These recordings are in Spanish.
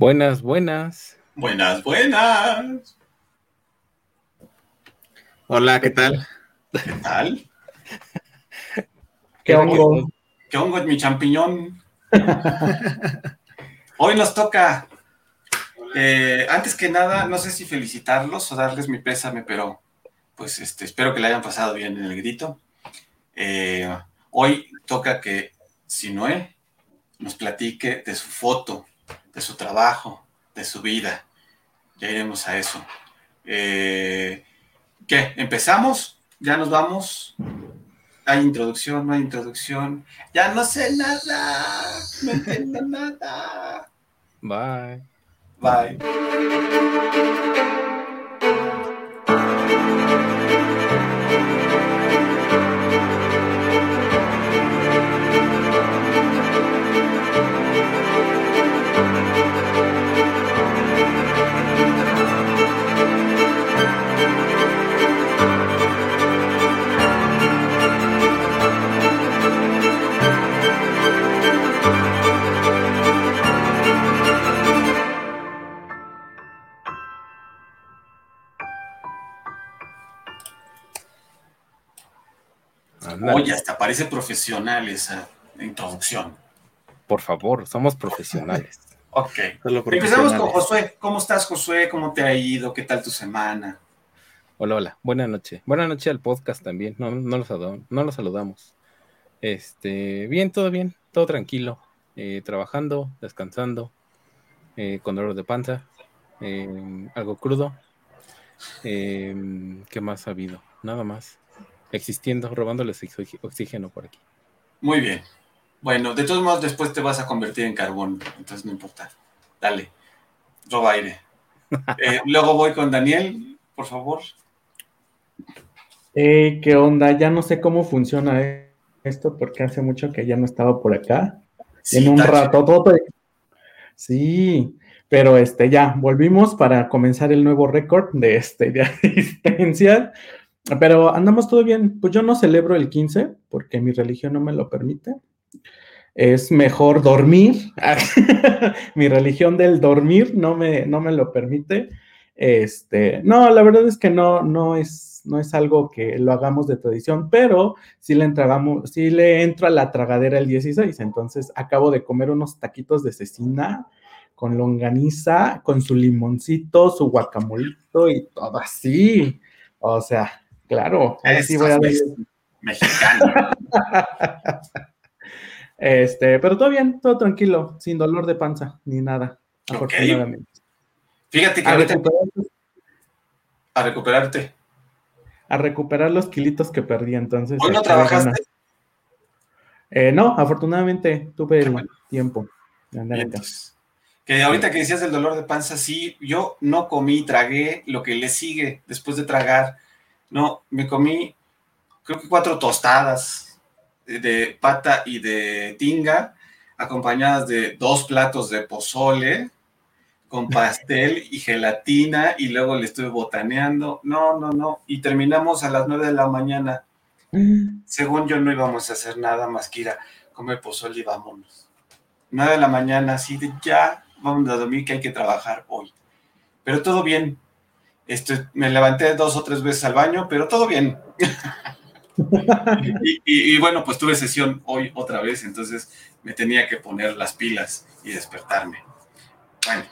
Buenas, buenas. Buenas, buenas. Hola, ¿qué tal? ¿Qué tal? ¿Qué hongo? ¿Qué hongo es mi champiñón? Hoy nos toca, eh, antes que nada, no sé si felicitarlos o darles mi pésame, pero pues este, espero que le hayan pasado bien en el grito. Eh, hoy toca que Sinoé nos platique de su foto, de su trabajo, de su vida. Ya iremos a eso. Eh, ¿Qué? ¿Empezamos? ¿Ya nos vamos? ¿Hay introducción? ¿No hay introducción? Ya no sé nada. No entiendo nada. Bye. Bye. Oye, hasta parece profesional esa introducción. Por favor, somos profesionales. Ok. Empezamos con Josué. ¿Cómo estás, Josué? ¿Cómo te ha ido? ¿Qué tal tu semana? Hola, hola. Buenas noches. Buenas noches al podcast también. No, no, los, saludamos, no los saludamos. Este, bien, todo bien, todo tranquilo. Eh, trabajando, descansando, eh, con dolor de panza, eh, algo crudo. ¿Qué más ha habido? Nada más existiendo, robándoles oxígeno por aquí. Muy bien. Bueno, de todos modos, después te vas a convertir en carbón, entonces no importa. Dale, roba aire. Eh, luego voy con Daniel, por favor. ¿Qué onda? Ya no sé cómo funciona esto porque hace mucho que ya no estaba por acá. en un rato todo. Sí, pero este ya volvimos para comenzar el nuevo récord de este de asistencia. Pero andamos todo bien. Pues yo no celebro el 15 porque mi religión no me lo permite. Es mejor dormir. mi religión del dormir no me, no me lo permite. Este, no, la verdad es que no, no es, no es algo que lo hagamos de tradición, pero sí le entragamos, sí le entro a la tragadera el 16. Entonces acabo de comer unos taquitos de cecina con longaniza, con su limoncito, su guacamolito y todo así. O sea, Claro, así voy a. Mexicano. este, pero todo bien, todo tranquilo, sin dolor de panza ni nada, afortunadamente. Fíjate que a, a recuperarte. A recuperar los kilitos que perdí, entonces. ¿Hoy no trabajaste? Eh, no, afortunadamente tuve el tiempo. que ahorita que decías del dolor de panza, sí, yo no comí, tragué lo que le sigue después de tragar no, me comí, creo que cuatro tostadas de pata y de tinga, acompañadas de dos platos de pozole con pastel y gelatina y luego le estuve botaneando. No, no, no. Y terminamos a las nueve de la mañana. Mm. Según yo no íbamos a hacer nada más que ir a comer pozole y vámonos. Nueve de la mañana, así de ya, vamos a dormir que hay que trabajar hoy. Pero todo bien, este, me levanté dos o tres veces al baño, pero todo bien. y, bueno, pues tuve sesión hoy otra vez, entonces me tenía que poner las pilas y despertarme. Bueno,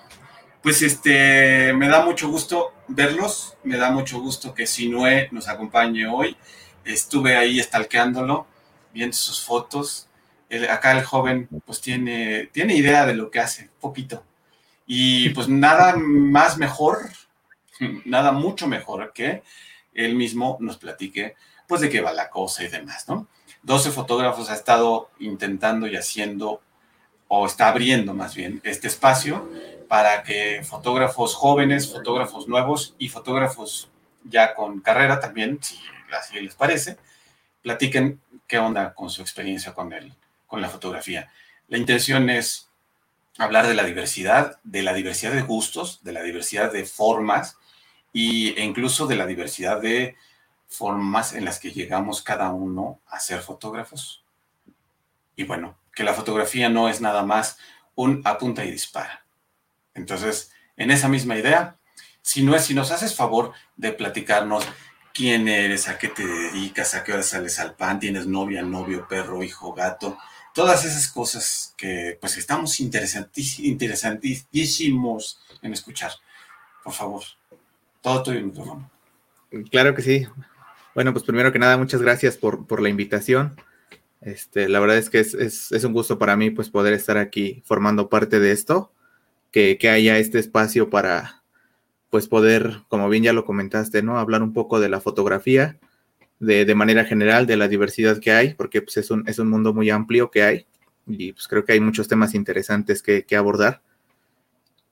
pues este, me da mucho gusto verlos, me da mucho gusto que Sinue nos acompañe hoy. Estuve ahí estalqueándolo, viendo sus fotos. acá el joven pues tiene, tiene idea de lo que hace, poquito. Y pues nada más mejor nada mucho mejor que él mismo nos platique, pues, de qué va la cosa y demás, ¿no? 12 fotógrafos ha estado intentando y haciendo, o está abriendo más bien, este espacio para que fotógrafos jóvenes, fotógrafos nuevos y fotógrafos ya con carrera también, si así les parece, platiquen qué onda con su experiencia con, él, con la fotografía. La intención es hablar de la diversidad, de la diversidad de gustos, de la diversidad de formas, y, e incluso de la diversidad de formas en las que llegamos cada uno a ser fotógrafos. Y bueno, que la fotografía no es nada más un apunta y dispara. Entonces, en esa misma idea, si no es, si nos haces favor de platicarnos quién eres, a qué te dedicas, a qué hora sales al pan, tienes novia, novio, perro, hijo, gato, todas esas cosas que pues estamos interesantísimos en escuchar. Por favor, todo tuyo, micrófono. Claro que sí. Bueno, pues primero que nada, muchas gracias por, la invitación. Este, la verdad es que es, un gusto para mí pues poder estar aquí formando parte de esto, que, que haya este espacio para, pues poder, como bien ya lo comentaste, ¿no? Hablar un poco de la fotografía, de, manera general, de la diversidad que hay, porque pues, es, un, es un mundo muy amplio que hay y pues creo que hay muchos temas interesantes que, abordar.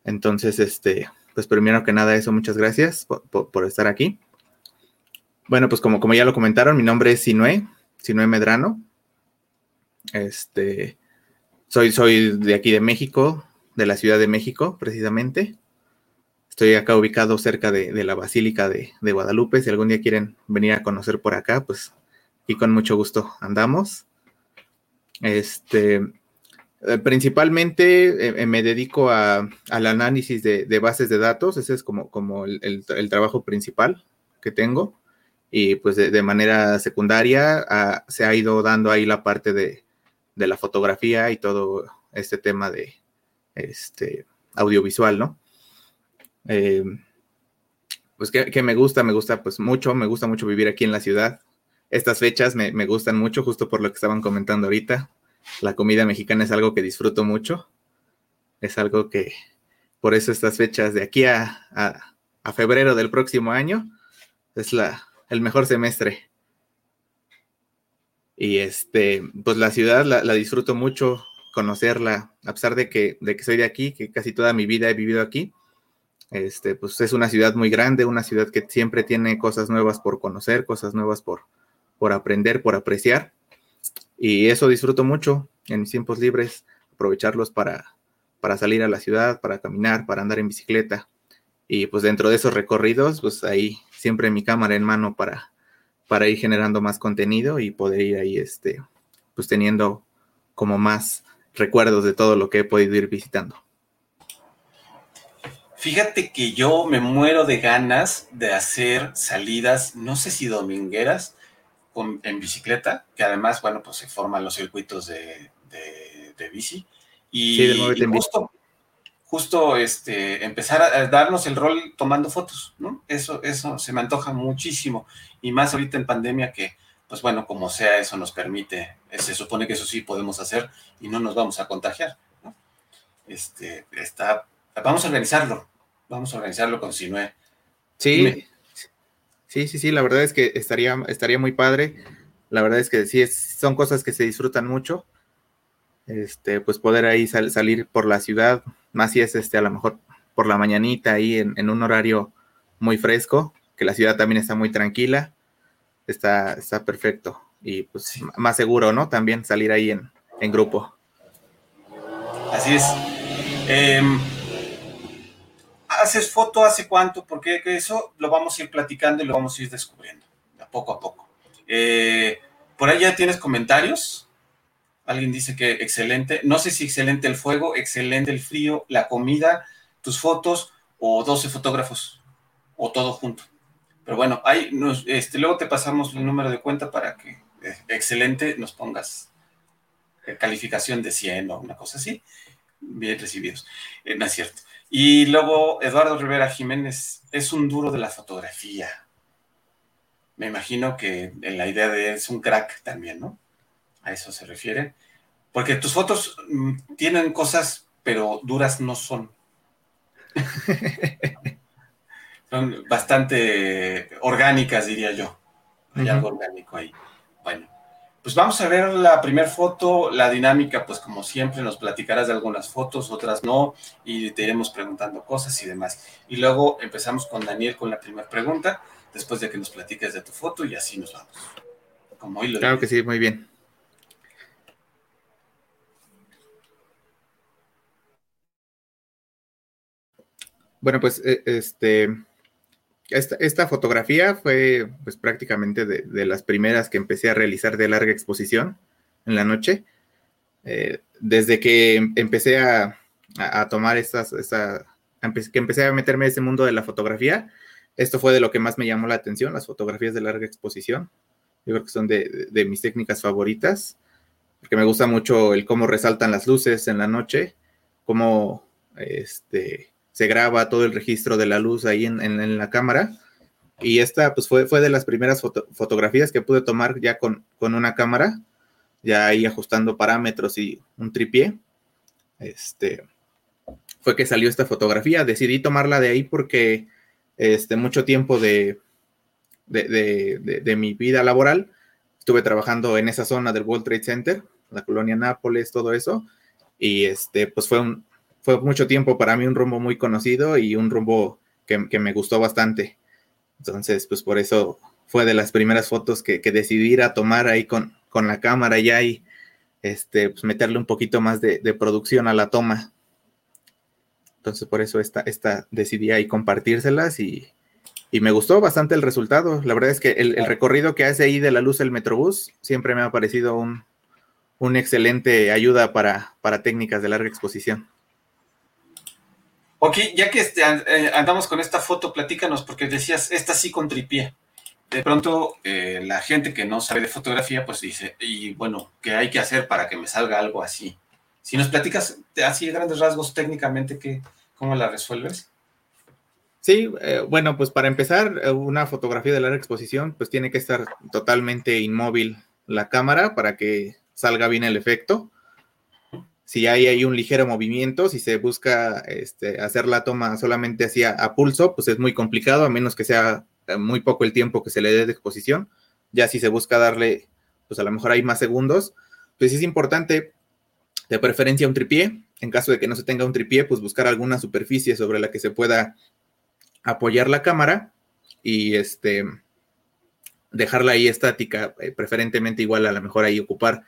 Entonces, este, pues primero que nada eso, muchas gracias por, estar aquí. Bueno, pues como, como ya lo comentaron, mi nombre es Sinue, Sinue Medrano. Este, soy, soy de aquí de México, de la Ciudad de México, precisamente. Estoy acá ubicado cerca de, la Basílica de, Guadalupe. Si algún día quieren venir a conocer por acá, pues y con mucho gusto andamos. Este, eh, principalmente eh, eh, me dedico al análisis de, bases de datos. Ese es como, el, trabajo principal que tengo. Y pues de, manera secundaria ah, se ha ido dando ahí la parte de, la fotografía y todo este tema de este audiovisual, ¿no? Pues que, me gusta, me gusta pues mucho, me gusta mucho vivir aquí en la ciudad. Estas fechas me, gustan mucho, justo por lo que estaban comentando ahorita. La comida mexicana es algo que disfruto mucho. Es algo que, por eso estas fechas de aquí a, febrero del próximo año, es el mejor semestre. Y este, pues la ciudad la, la, disfruto mucho, conocerla, a pesar de que, de que soy de aquí, que casi toda mi vida he vivido aquí este, pues es una ciudad muy grande, una ciudad que siempre tiene cosas nuevas por conocer, cosas nuevas por, por aprender, por apreciar. Y eso disfruto mucho en mis tiempos libres, aprovecharlos para, para salir a la ciudad, para caminar, para andar en bicicleta. Y pues dentro de esos recorridos, pues ahí siempre mi cámara en mano para, para ir generando más contenido y poder ir ahí, este, pues teniendo como más recuerdos de todo lo que he podido ir visitando. Fíjate que yo me muero de ganas de hacer salidas, no sé si domingueras, con, en bicicleta, que además, bueno, pues se forman los circuitos de, de, bici. Y, justo, justo este, empezar a darnos el rol tomando fotos, ¿no? Eso, eso se me antoja muchísimo. Y más ahorita en pandemia que, pues bueno, como sea, eso nos permite, se supone que eso sí podemos hacer y no nos vamos a contagiar, ¿no? Este, está, vamos a organizarlo, Vamos a organizarlo con Sinue. Sí, sí, sí, sí, la verdad es que estaría, estaría muy padre. La verdad es que sí, es, son cosas que se disfrutan mucho. Este, pues poder ahí salir por la ciudad, más si es este, a lo mejor por la mañanita ahí en, un horario muy fresco, que la ciudad también está muy tranquila, está, está perfecto. Y pues más seguro, ¿no? También salir ahí en, en grupo. Así es. Eh, haces foto hace cuánto, porque eso lo vamos a ir platicando y lo vamos a ir descubriendo, poco a poco. Eh, por ahí ya tienes comentarios. Alguien dice que excelente. No sé si excelente el fuego, excelente el frío, la comida, tus fotos o 12 fotógrafos o todo junto. Pero bueno, ahí este, luego te pasamos el número de cuenta para que eh, excelente nos pongas eh, calificación de 100 o una cosa así. Bien recibidos. no es cierto. Y luego Eduardo Rivera Jiménez es un duro de la fotografía. Me imagino que en la idea de él es un crack también, ¿no? A eso se refiere. Porque tus fotos mm, tienen cosas, pero duras no son. son bastante orgánicas, diría yo. Hay algo orgánico ahí. Bueno, pues vamos a ver la primera foto, la dinámica, pues como siempre nos platicarás de algunas fotos, otras no, y te iremos preguntando cosas y demás. Y luego empezamos con Daniel con la primera pregunta, después de que nos platiques de tu foto y así nos vamos. Como hoy lo claro que sí, muy bien. Bueno, pues eh, este esta, fotografía fue pues prácticamente de, las primeras que empecé a realizar de larga exposición en la noche. Eh, desde que empecé a, a, tomar estas, esta, que empecé a meterme en ese mundo de la fotografía, esto fue de lo que más me llamó la atención, las fotografías de larga exposición. Yo creo que son de, de mis técnicas favoritas, porque me gusta mucho el cómo resaltan las luces en la noche, cómo este, se graba todo el registro de la luz ahí en, en, la cámara. Y esta pues fue, fue de las primeras fotografías que pude tomar ya con, con, una cámara, ya ahí ajustando parámetros y un tripié. Este, fue que salió esta fotografía. Decidí tomarla de ahí porque este, mucho tiempo de, de, de, de, mi vida laboral estuve trabajando en esa zona del World Trade Center, la colonia Nápoles, todo eso. Y este, pues fue un, fue mucho tiempo para mí un rumbo muy conocido y un rumbo que, me gustó bastante. Entonces, pues por eso fue de las primeras fotos que, decidí ir a tomar ahí con, con la cámara ya y este, pues meterle un poquito más de, producción a la toma. Entonces, por eso esta, esta decidí ahí compartírselas y, y, me gustó bastante el resultado. La verdad es que el, el, recorrido que hace ahí de la luz el Metrobús siempre me ha parecido un, un excelente ayuda para, para técnicas de larga exposición. Ok, ya que este, eh, andamos con esta foto, platícanos, porque decías, esta sí con tripié. De pronto, eh, la gente que no sabe de fotografía, pues dice, y bueno, ¿qué hay que hacer para que me salga algo así? Si nos platicas así grandes rasgos técnicamente, ¿qué, ¿cómo la resuelves? Sí, eh, bueno, pues para empezar, una fotografía de larga exposición, pues tiene que estar totalmente inmóvil la cámara para que salga bien el efecto si hay ahí un ligero movimiento, si se busca este, hacer la toma solamente así a, pulso, pues es muy complicado, a menos que sea eh, muy poco el tiempo que se le dé de exposición. Ya si se busca darle, pues a lo mejor hay más segundos, pues es importante de preferencia un tripié. En caso de que no se tenga un tripié, pues buscar alguna superficie sobre la que se pueda apoyar la cámara y este dejarla ahí estática, eh, preferentemente igual a lo mejor ahí ocupar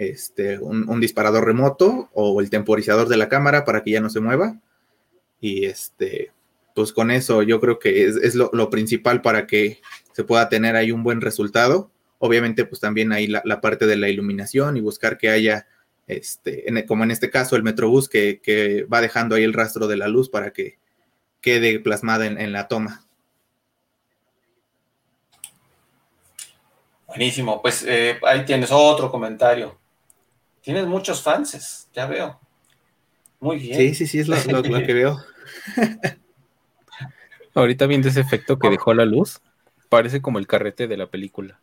este, un, disparador remoto o el temporizador de la cámara para que ya no se mueva. Y este, pues con eso yo creo que es, lo, principal para que se pueda tener ahí un buen resultado. Obviamente, pues también hay la, parte de la iluminación y buscar que haya, este, como en este caso, el Metrobús que, va dejando ahí el rastro de la luz para que quede plasmada en, la toma. Buenísimo, pues eh, ahí tienes otro comentario. Tienes muchos fans, ya veo. Muy bien. Sí, sí, sí, es lo, que veo. Ahorita viendo ese efecto que dejó la luz, parece como el carrete de la película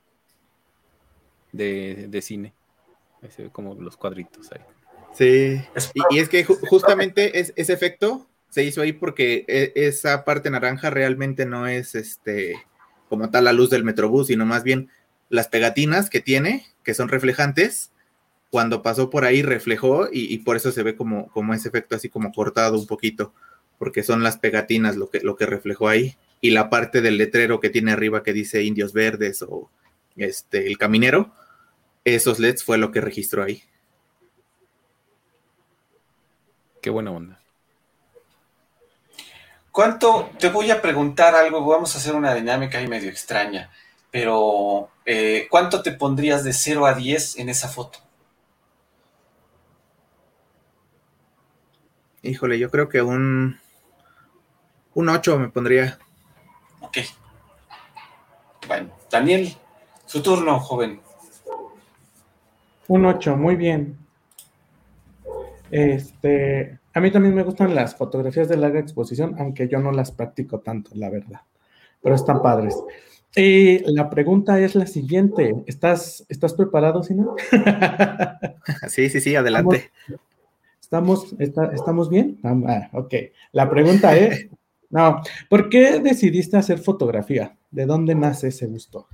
de, cine. se ve como los cuadritos ahí. Sí, y, es que justamente ese efecto se hizo ahí porque e, esa parte naranja realmente no es este como tal la luz del metrobús, sino más bien las pegatinas que tiene, que son reflejantes, cuando pasó por ahí reflejó y, por eso se ve como, como ese efecto así como cortado un poquito, porque son las pegatinas lo que, lo que reflejó ahí y la parte del letrero que tiene arriba que dice Indios Verdes o este, el caminero, esos LEDs fue lo que registró ahí. Qué buena onda. ¿Cuánto? Te voy a preguntar algo, vamos a hacer una dinámica ahí medio extraña, pero eh, ¿cuánto te pondrías de 0 a 10 en esa foto? Híjole, yo creo que un, un 8 me pondría. Ok. Bueno, Daniel, su turno, joven. Un 8, muy bien. Este, a mí también me gustan las fotografías de larga exposición, aunque yo no las practico tanto, la verdad. Pero están padres. Y la pregunta es la siguiente. ¿Estás, ¿estás preparado, Sina? sí, sí, sí, adelante. ¿Estamos, ¿Estamos bien? Ah, ok. La pregunta es, no, ¿por qué decidiste hacer fotografía? ¿De dónde nace ese gusto?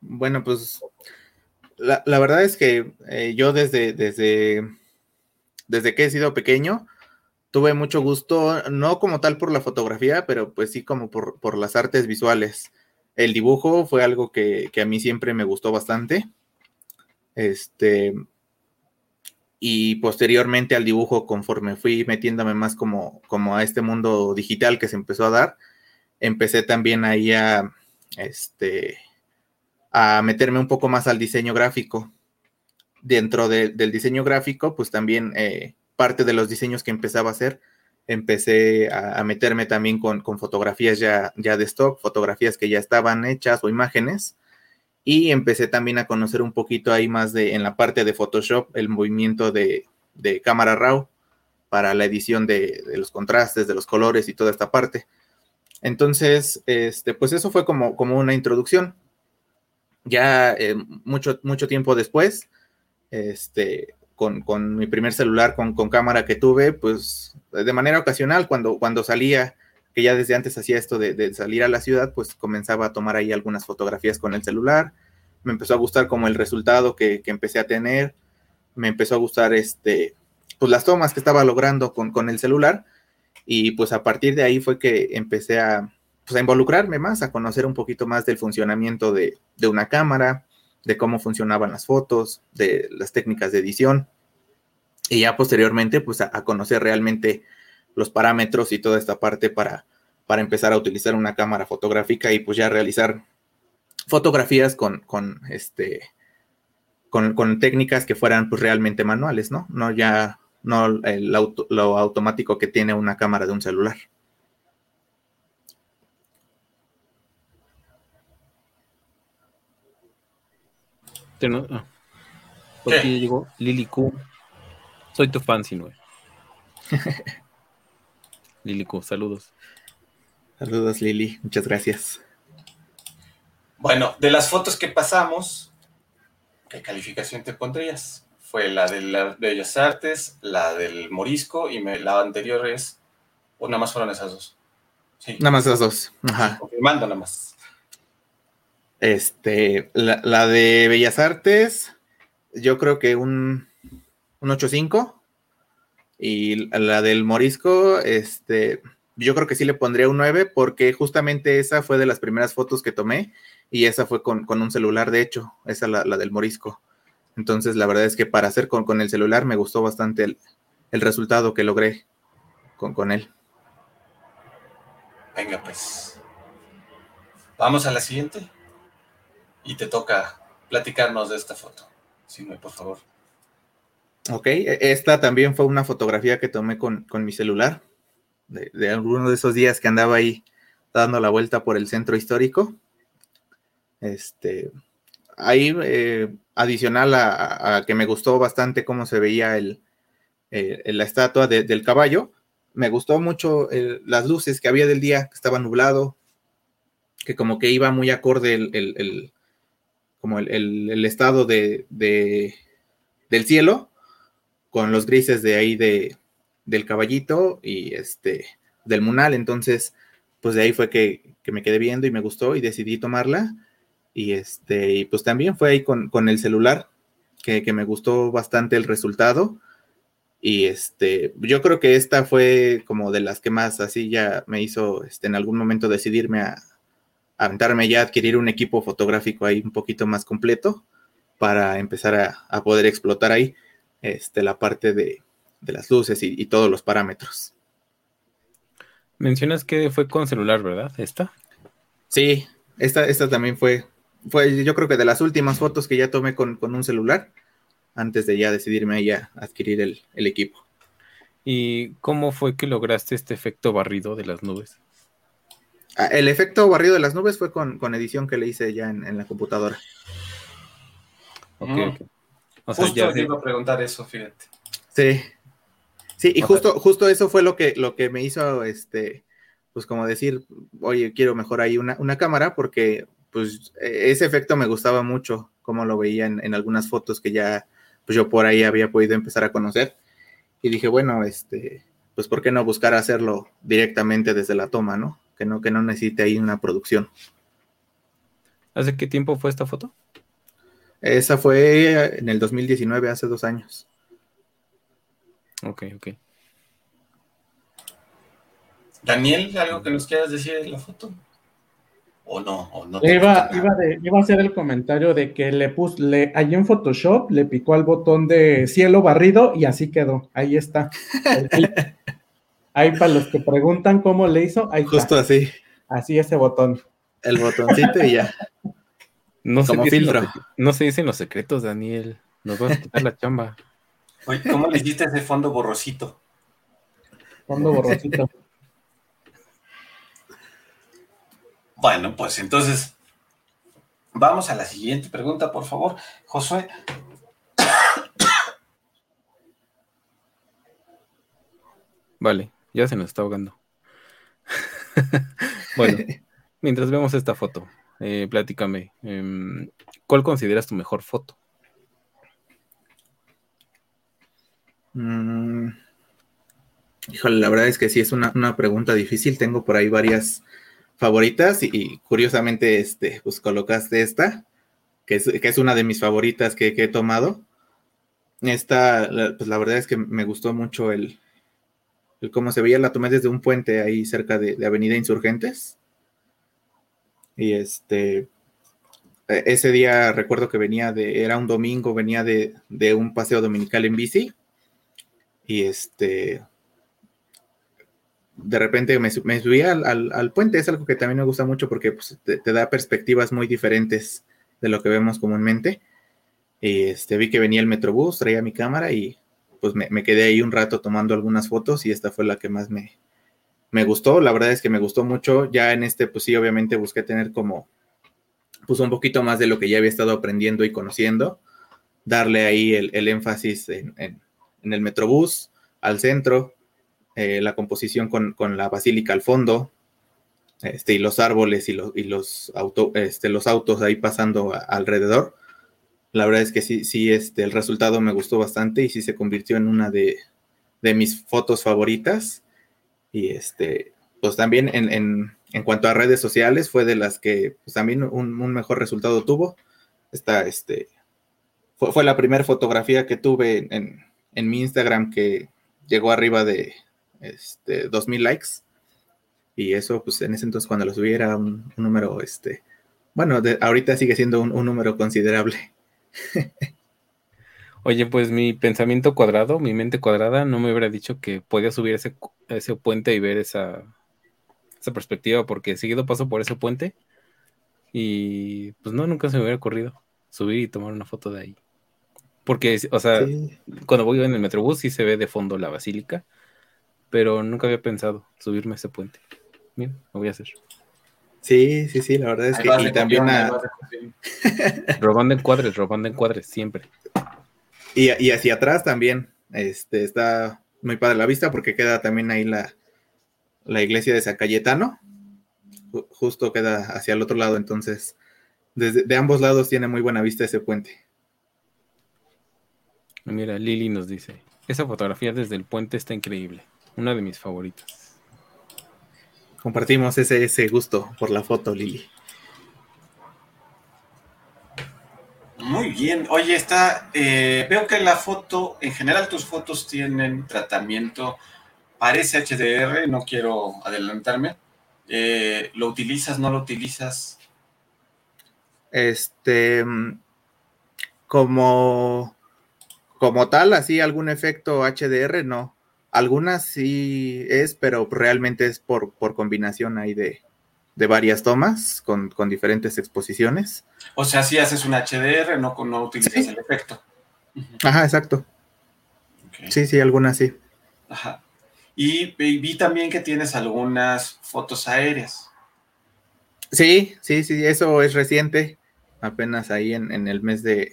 Bueno, pues la, verdad es que eh, yo desde, desde, desde que he sido pequeño tuve mucho gusto, no como tal por la fotografía, pero pues sí como por, por las artes visuales. El dibujo fue algo que, que a mí siempre me gustó bastante. Este, y posteriormente al dibujo, conforme fui metiéndome más como, como a este mundo digital que se empezó a dar, empecé también ahí a, este, a meterme un poco más al diseño gráfico. dentro del diseño gráfico, pues también eh, parte de los diseños que empezaba a hacer, empecé a, meterme también con, fotografías ya, ya de stock, fotografías que ya estaban hechas o imágenes, y empecé también a conocer un poquito ahí más de en la parte de Photoshop, el movimiento de, cámara RAW para la edición de, los contrastes, de los colores y toda esta parte. Entonces, este, pues eso fue como, como una introducción. Ya eh, mucho, mucho tiempo después, este, con, mi primer celular con, cámara que tuve, pues de manera ocasional, cuando, cuando salía, que ya desde antes hacía esto de, salir a la ciudad, pues comenzaba a tomar ahí algunas fotografías con el celular. Me empezó a gustar como el resultado que, empecé a tener. Me empezó a gustar este, pues las tomas que estaba logrando con, el celular. Y pues a partir de ahí fue que empecé a, pues, a involucrarme más, a conocer un poquito más del funcionamiento de una cámara, de cómo funcionaban las fotos, de las técnicas de edición. Y ya posteriormente, pues a, conocer realmente los parámetros y toda esta parte para, para empezar a utilizar una cámara fotográfica y pues ya realizar fotografías con, con este, con, con, técnicas que fueran pues realmente manuales, ¿no? No ya, no el lo automático que tiene una cámara de un celular. Ah. Porque llegó Lili Q. Soy tu fan, Sinue. Lili Q, saludos. Saludos, Lili. Muchas gracias. Bueno, de las fotos que pasamos, ¿qué calificación te pondrías? Fue la de las Bellas Artes, la del Morisco y la anterior es. ¿O nada más fueron esas dos? Sí. Nada más esas dos. Ajá. Confirmando nada más. Este, la, de Bellas Artes, yo creo que un, un 8.5. Y la del Morisco, este, yo creo que sí le pondría un 9 porque justamente esa fue de las primeras fotos que tomé y esa fue con, un celular, de hecho, esa la, la del Morisco. Entonces, la verdad es que para hacer con, el celular me gustó bastante el, el resultado que logré con, con él. Venga, pues. Vamos a la siguiente y te toca platicarnos de esta foto. No, por favor. Ok, e, esta también fue una fotografía que tomé con, mi celular, de, de, alguno de esos días que andaba ahí dando la vuelta por el centro histórico. Este, ahí, eh, adicional a, que me gustó bastante cómo se veía el, la estatua del caballo, me gustó mucho las luces que había del día, que estaba nublado, que como que iba muy acorde el, como el, estado de, del cielo con los grises de ahí de, del caballito y este del munal. Entonces, pues de ahí fue que, me quedé viendo y me gustó y decidí tomarla. Y este, y pues también fue ahí con, el celular, que, que, me gustó bastante el resultado. Y este, yo creo que esta fue como de las que más así ya me hizo este, en algún momento decidirme a, aventarme ya a adquirir un equipo fotográfico ahí un poquito más completo para empezar a, poder explotar ahí este, la parte de, las luces y, todos los parámetros. Mencionas que fue con celular, ¿verdad? ¿Esta? Sí, esta, esta también fue, fue, yo creo que de las últimas fotos que ya tomé con, un celular, antes de ya decidirme ahí a adquirir el, el equipo. ¿Y cómo fue que lograste este efecto barrido de las nubes? Ah, el efecto barrido de las nubes fue con, edición que le hice ya en, la computadora. Ok, mm. O sea, justo ya iba a preguntar eso, fíjate. Sí. Sí, y justo, justo eso fue lo que, lo que me hizo, este, pues como decir, oye, quiero mejor ahí una, cámara porque, pues, e, ese efecto me gustaba mucho, como lo veía en, en, algunas fotos que ya, pues yo por ahí había podido empezar a conocer. Y dije, bueno, este, pues, ¿por qué no buscar hacerlo directamente desde la toma, no? que no, que no necesite ahí una producción. ¿Hace qué tiempo fue esta foto? Esa fue en el 2019, hace dos años. Ok, ok. Daniel, ¿algo que nos quieras decir de la foto? ¿O no? ¿O no iba, iba, a hacer el comentario de que le puse, le, allí en Photoshop le picó al botón de cielo barrido y así quedó. Ahí está. Ahí para los que preguntan cómo le hizo, ahí Justo así. Así ese botón. El botoncito y ya. No Como se filtro. no se dicen los secretos, Daniel. Nos vas a quitar la chamba. Oye, ¿cómo le hiciste ese fondo borrosito? Fondo borrosito. Bueno, pues entonces vamos a la siguiente pregunta, por favor. Josué. Vale, ya se nos está ahogando. bueno, mientras vemos esta foto, eh, platícame, em, ¿cuál consideras tu mejor foto? Mm, híjole, la verdad es que sí es una, pregunta difícil. Tengo por ahí varias favoritas y, curiosamente, este, pues colocaste esta, que es, una de mis favoritas que, he tomado. Esta, pues la verdad es que me gustó mucho el, el cómo se veía. La tomé desde un puente ahí cerca de, Avenida Insurgentes. Y este, e, ese día recuerdo que venía de, era un domingo, venía de, de un paseo dominical en bici y este, de repente me, me subí al, puente, es algo que también me gusta mucho porque pues, te, da perspectivas muy diferentes de lo que vemos comúnmente. Y este, vi que venía el Metrobús, traía mi cámara y pues me, quedé ahí un rato tomando algunas fotos y esta fue la que más me, me gustó. La verdad es que me gustó mucho. Ya en este, pues sí, obviamente busqué tener como, pues un poquito más de lo que ya había estado aprendiendo y conociendo. Darle ahí el, énfasis en el Metrobús, al centro, eh, la composición con, la basílica al fondo, este, y los árboles y, los, y este, los autos ahí pasando alrededor. La verdad es que sí, sí, este, el resultado me gustó bastante y sí se convirtió en una de, mis fotos favoritas. Y este, pues también en, cuanto a redes sociales, fue de las que pues, también un, mejor resultado tuvo. Esta, este, fue, fue la primera fotografía que tuve en, en mi Instagram que llegó arriba de este, 2000 likes. Y eso, pues en ese entonces cuando lo subí un, número, este, bueno, ahorita sigue siendo un, número considerable. Oye, pues mi pensamiento cuadrado, mi mente cuadrada, no me hubiera dicho que podía subir ese, ese puente y ver esa, esa perspectiva, porque seguido paso por ese puente y pues no, nunca se me hubiera ocurrido subir y tomar una foto de ahí. Porque, o sea, cuando voy en el Metrobús sí se ve de fondo la basílica, pero nunca había pensado subirme a ese puente. Bien, lo voy a hacer. Sí, sí, sí, la verdad es que y también robando encuadres, robando encuadres, siempre. Y, y, hacia atrás también, este, está muy padre la vista porque queda también ahí la, la iglesia de San Cayetano, justo queda hacia el otro lado, entonces, desde, de ambos lados tiene muy buena vista ese puente. Mira, Lili nos dice, esa fotografía desde el puente está increíble, una de mis favoritas. Compartimos ese, ese gusto por la foto, Lili. Muy bien. Oye, está, eh, veo que la foto, en general tus fotos tienen tratamiento, parece HDR, no quiero adelantarme. Eh, ¿Lo utilizas, no lo utilizas? Este, como como tal, así algún efecto HDR, no. Algunas sí es, pero realmente es por, por combinación ahí de, varias tomas con, diferentes exposiciones. O sea, si haces un HDR, no, no utilizas el efecto. Ajá, exacto. Sí, sí, algunas sí. Ajá. Y, vi también que tienes algunas fotos aéreas. Sí, sí, sí, eso es reciente. Apenas ahí en, el mes de,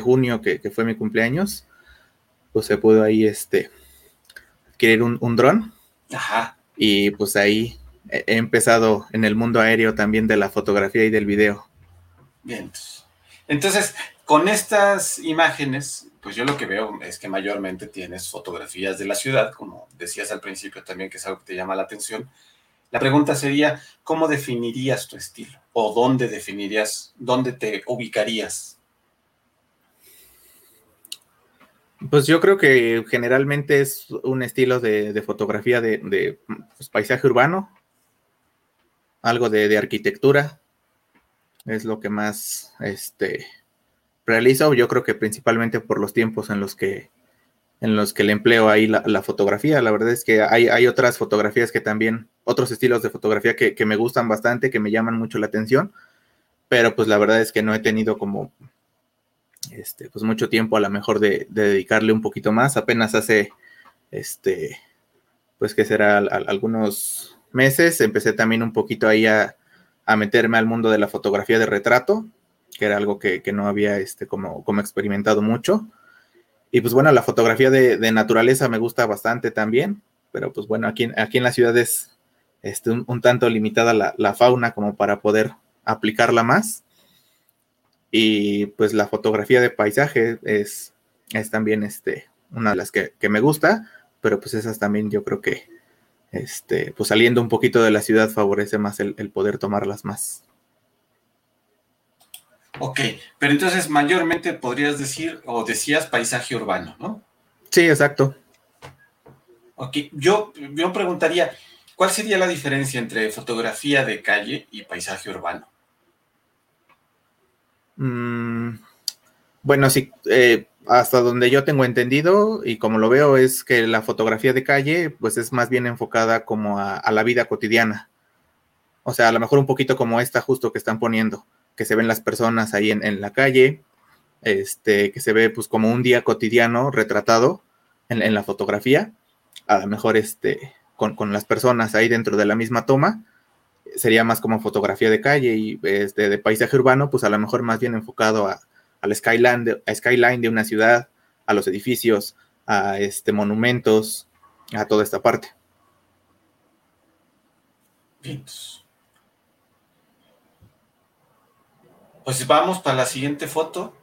junio, que, que, fue mi cumpleaños pues se pudo ahí este adquirir un, un dron. Ajá. Y pues ahí he empezado en el mundo aéreo también de la fotografía y del video. Bien. Entonces, con estas imágenes, pues yo lo que veo es que mayormente tienes fotografías de la ciudad, como decías al principio también, que es algo que te llama la atención. La pregunta sería, ¿cómo definirías tu estilo? ¿O dónde definirías, dónde te ubicarías Pues yo creo que generalmente es un estilo de, fotografía de, pues, paisaje urbano, algo de, arquitectura, es lo que más este, realizo. Yo creo que principalmente por los tiempos en los que en los que le empleo ahí la, fotografía. La verdad es que hay, otras fotografías que también, otros estilos de fotografía que, que, me gustan bastante, que me llaman mucho la atención, pero pues la verdad es que no he tenido como este, pues mucho tiempo a lo mejor de, dedicarle un poquito más. Apenas hace, este, pues que será algunos meses, empecé también un poquito ahí a, meterme al mundo de la fotografía de retrato, que era algo que, no había, este, como, como experimentado mucho. Y pues bueno, la fotografía de, naturaleza me gusta bastante también, pero pues bueno, aquí, aquí en la ciudad es este, un, tanto limitada la, la, fauna como para poder aplicarla más. Y pues la fotografía de paisaje es, es también este, una de las que, me gusta, pero pues esas también yo creo que este, pues saliendo un poquito de la ciudad favorece más el, poder tomarlas más. Ok, pero entonces mayormente podrías decir o decías paisaje urbano, ¿no? Sí, exacto. Ok, yo, yo preguntaría, ¿cuál sería la diferencia entre fotografía de calle y paisaje urbano? Mm, bueno, sí, eh, hasta donde yo tengo entendido y como lo veo es que la fotografía de calle pues es más bien enfocada como a, la vida cotidiana. O sea, a lo mejor un poquito como esta justo que están poniendo, que se ven las personas ahí en, la calle, este, que se ve pues como un día cotidiano retratado en, la fotografía, a lo mejor este, con, con, las personas ahí dentro de la misma toma, sería más como fotografía de calle y este, de paisaje urbano, pues a lo mejor más bien enfocado a, al skyline de, skyline de una ciudad, a los edificios, a este, monumentos, a toda esta parte. Pues vamos para la siguiente foto.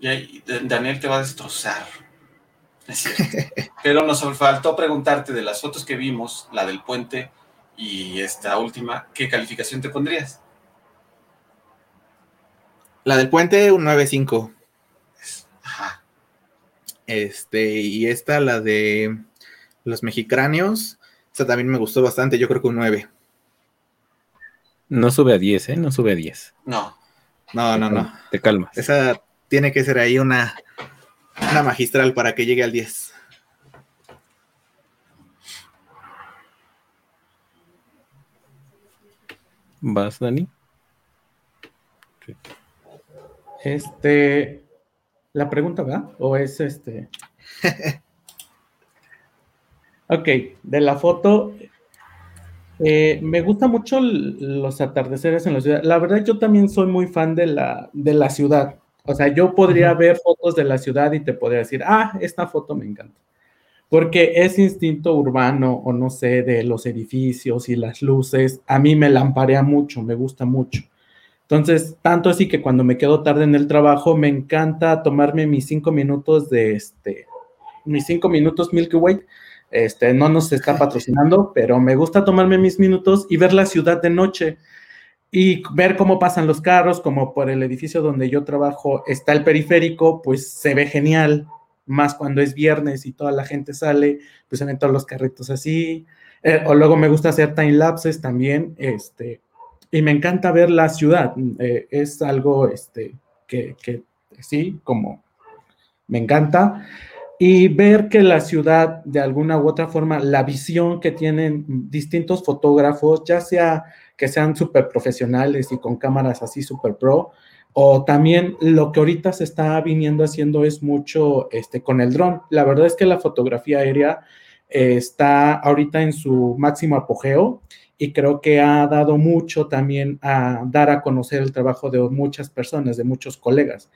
Y Daniel te va a destrozar. Pero nos faltó preguntarte de las fotos que vimos, la del puente y esta última, ¿qué calificación te pondrías? La del puente, un 9.5. Ajá. Este, y esta, la de los mexicráneos, esta también me gustó bastante, yo creo que un 9. No sube a 10, ¿eh? No sube a 10. No. No, no, no. Te calmas. Esa tiene que ser ahí una, una magistral para que llegue al 10. ¿Vas, Dani? Este, la pregunta, ¿verdad? ¿O es este? ok, de la foto, eh, me gusta mucho los atardeceres en la ciudad. La verdad, yo también soy muy fan de la, de la ciudad. O sea, yo podría ver fotos de la ciudad y te podría decir, ah, esta foto me encanta porque ese instinto urbano o no sé, de los edificios y las luces, a mí me lamparea mucho, me gusta mucho. Entonces, tanto así que cuando me quedo tarde en el trabajo, me encanta tomarme mis cinco minutos de este, mis cinco minutos Milky Way. Este, no nos está patrocinando, pero me gusta tomarme mis minutos y ver la ciudad de noche y ver cómo pasan los carros, como por el edificio donde yo trabajo está el periférico, pues se ve genial, más cuando es viernes y toda la gente sale, pues se ven todos los carritos así. Eh, o luego me gusta hacer time lapses también, este, y me encanta ver la ciudad. Eh, es algo este, que, que sí, como me encanta. Y ver que la ciudad, de alguna u otra forma, la visión que tienen distintos fotógrafos, ya sea que sean súper profesionales y con cámaras así súper pro, o también lo que ahorita se está viniendo haciendo es mucho este, con el dron. La verdad es que la fotografía aérea eh, está ahorita en su máximo apogeo y creo que ha dado mucho también a dar a conocer el trabajo de muchas personas, de muchos colegas.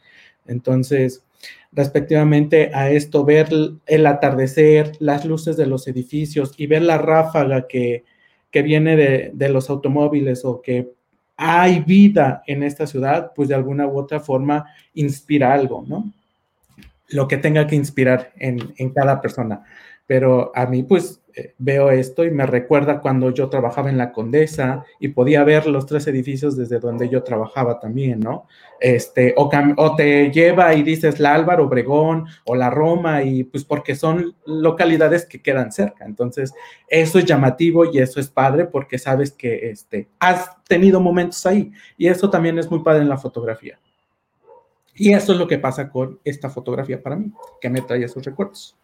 Entonces, respectivamente a esto, ver el atardecer, las luces de los edificios y ver la ráfaga que, viene de, de los automóviles o que hay vida en esta ciudad, pues de alguna u otra forma inspira algo, ¿no? Lo que tenga que inspirar en, en cada persona. Pero a mí, pues eh, veo esto y me recuerda cuando yo trabajaba en la Condesa y podía ver los tres edificios desde donde yo trabajaba también, ¿no? Este, o, te lleva y dices la Álvaro Obregón o la Roma y pues porque son localidades que quedan cerca. Entonces, eso es llamativo y eso es padre porque sabes que este, has tenido momentos ahí y eso también es muy padre en la fotografía. Y eso es lo que pasa con esta fotografía para mí, que me trae esos recuerdos.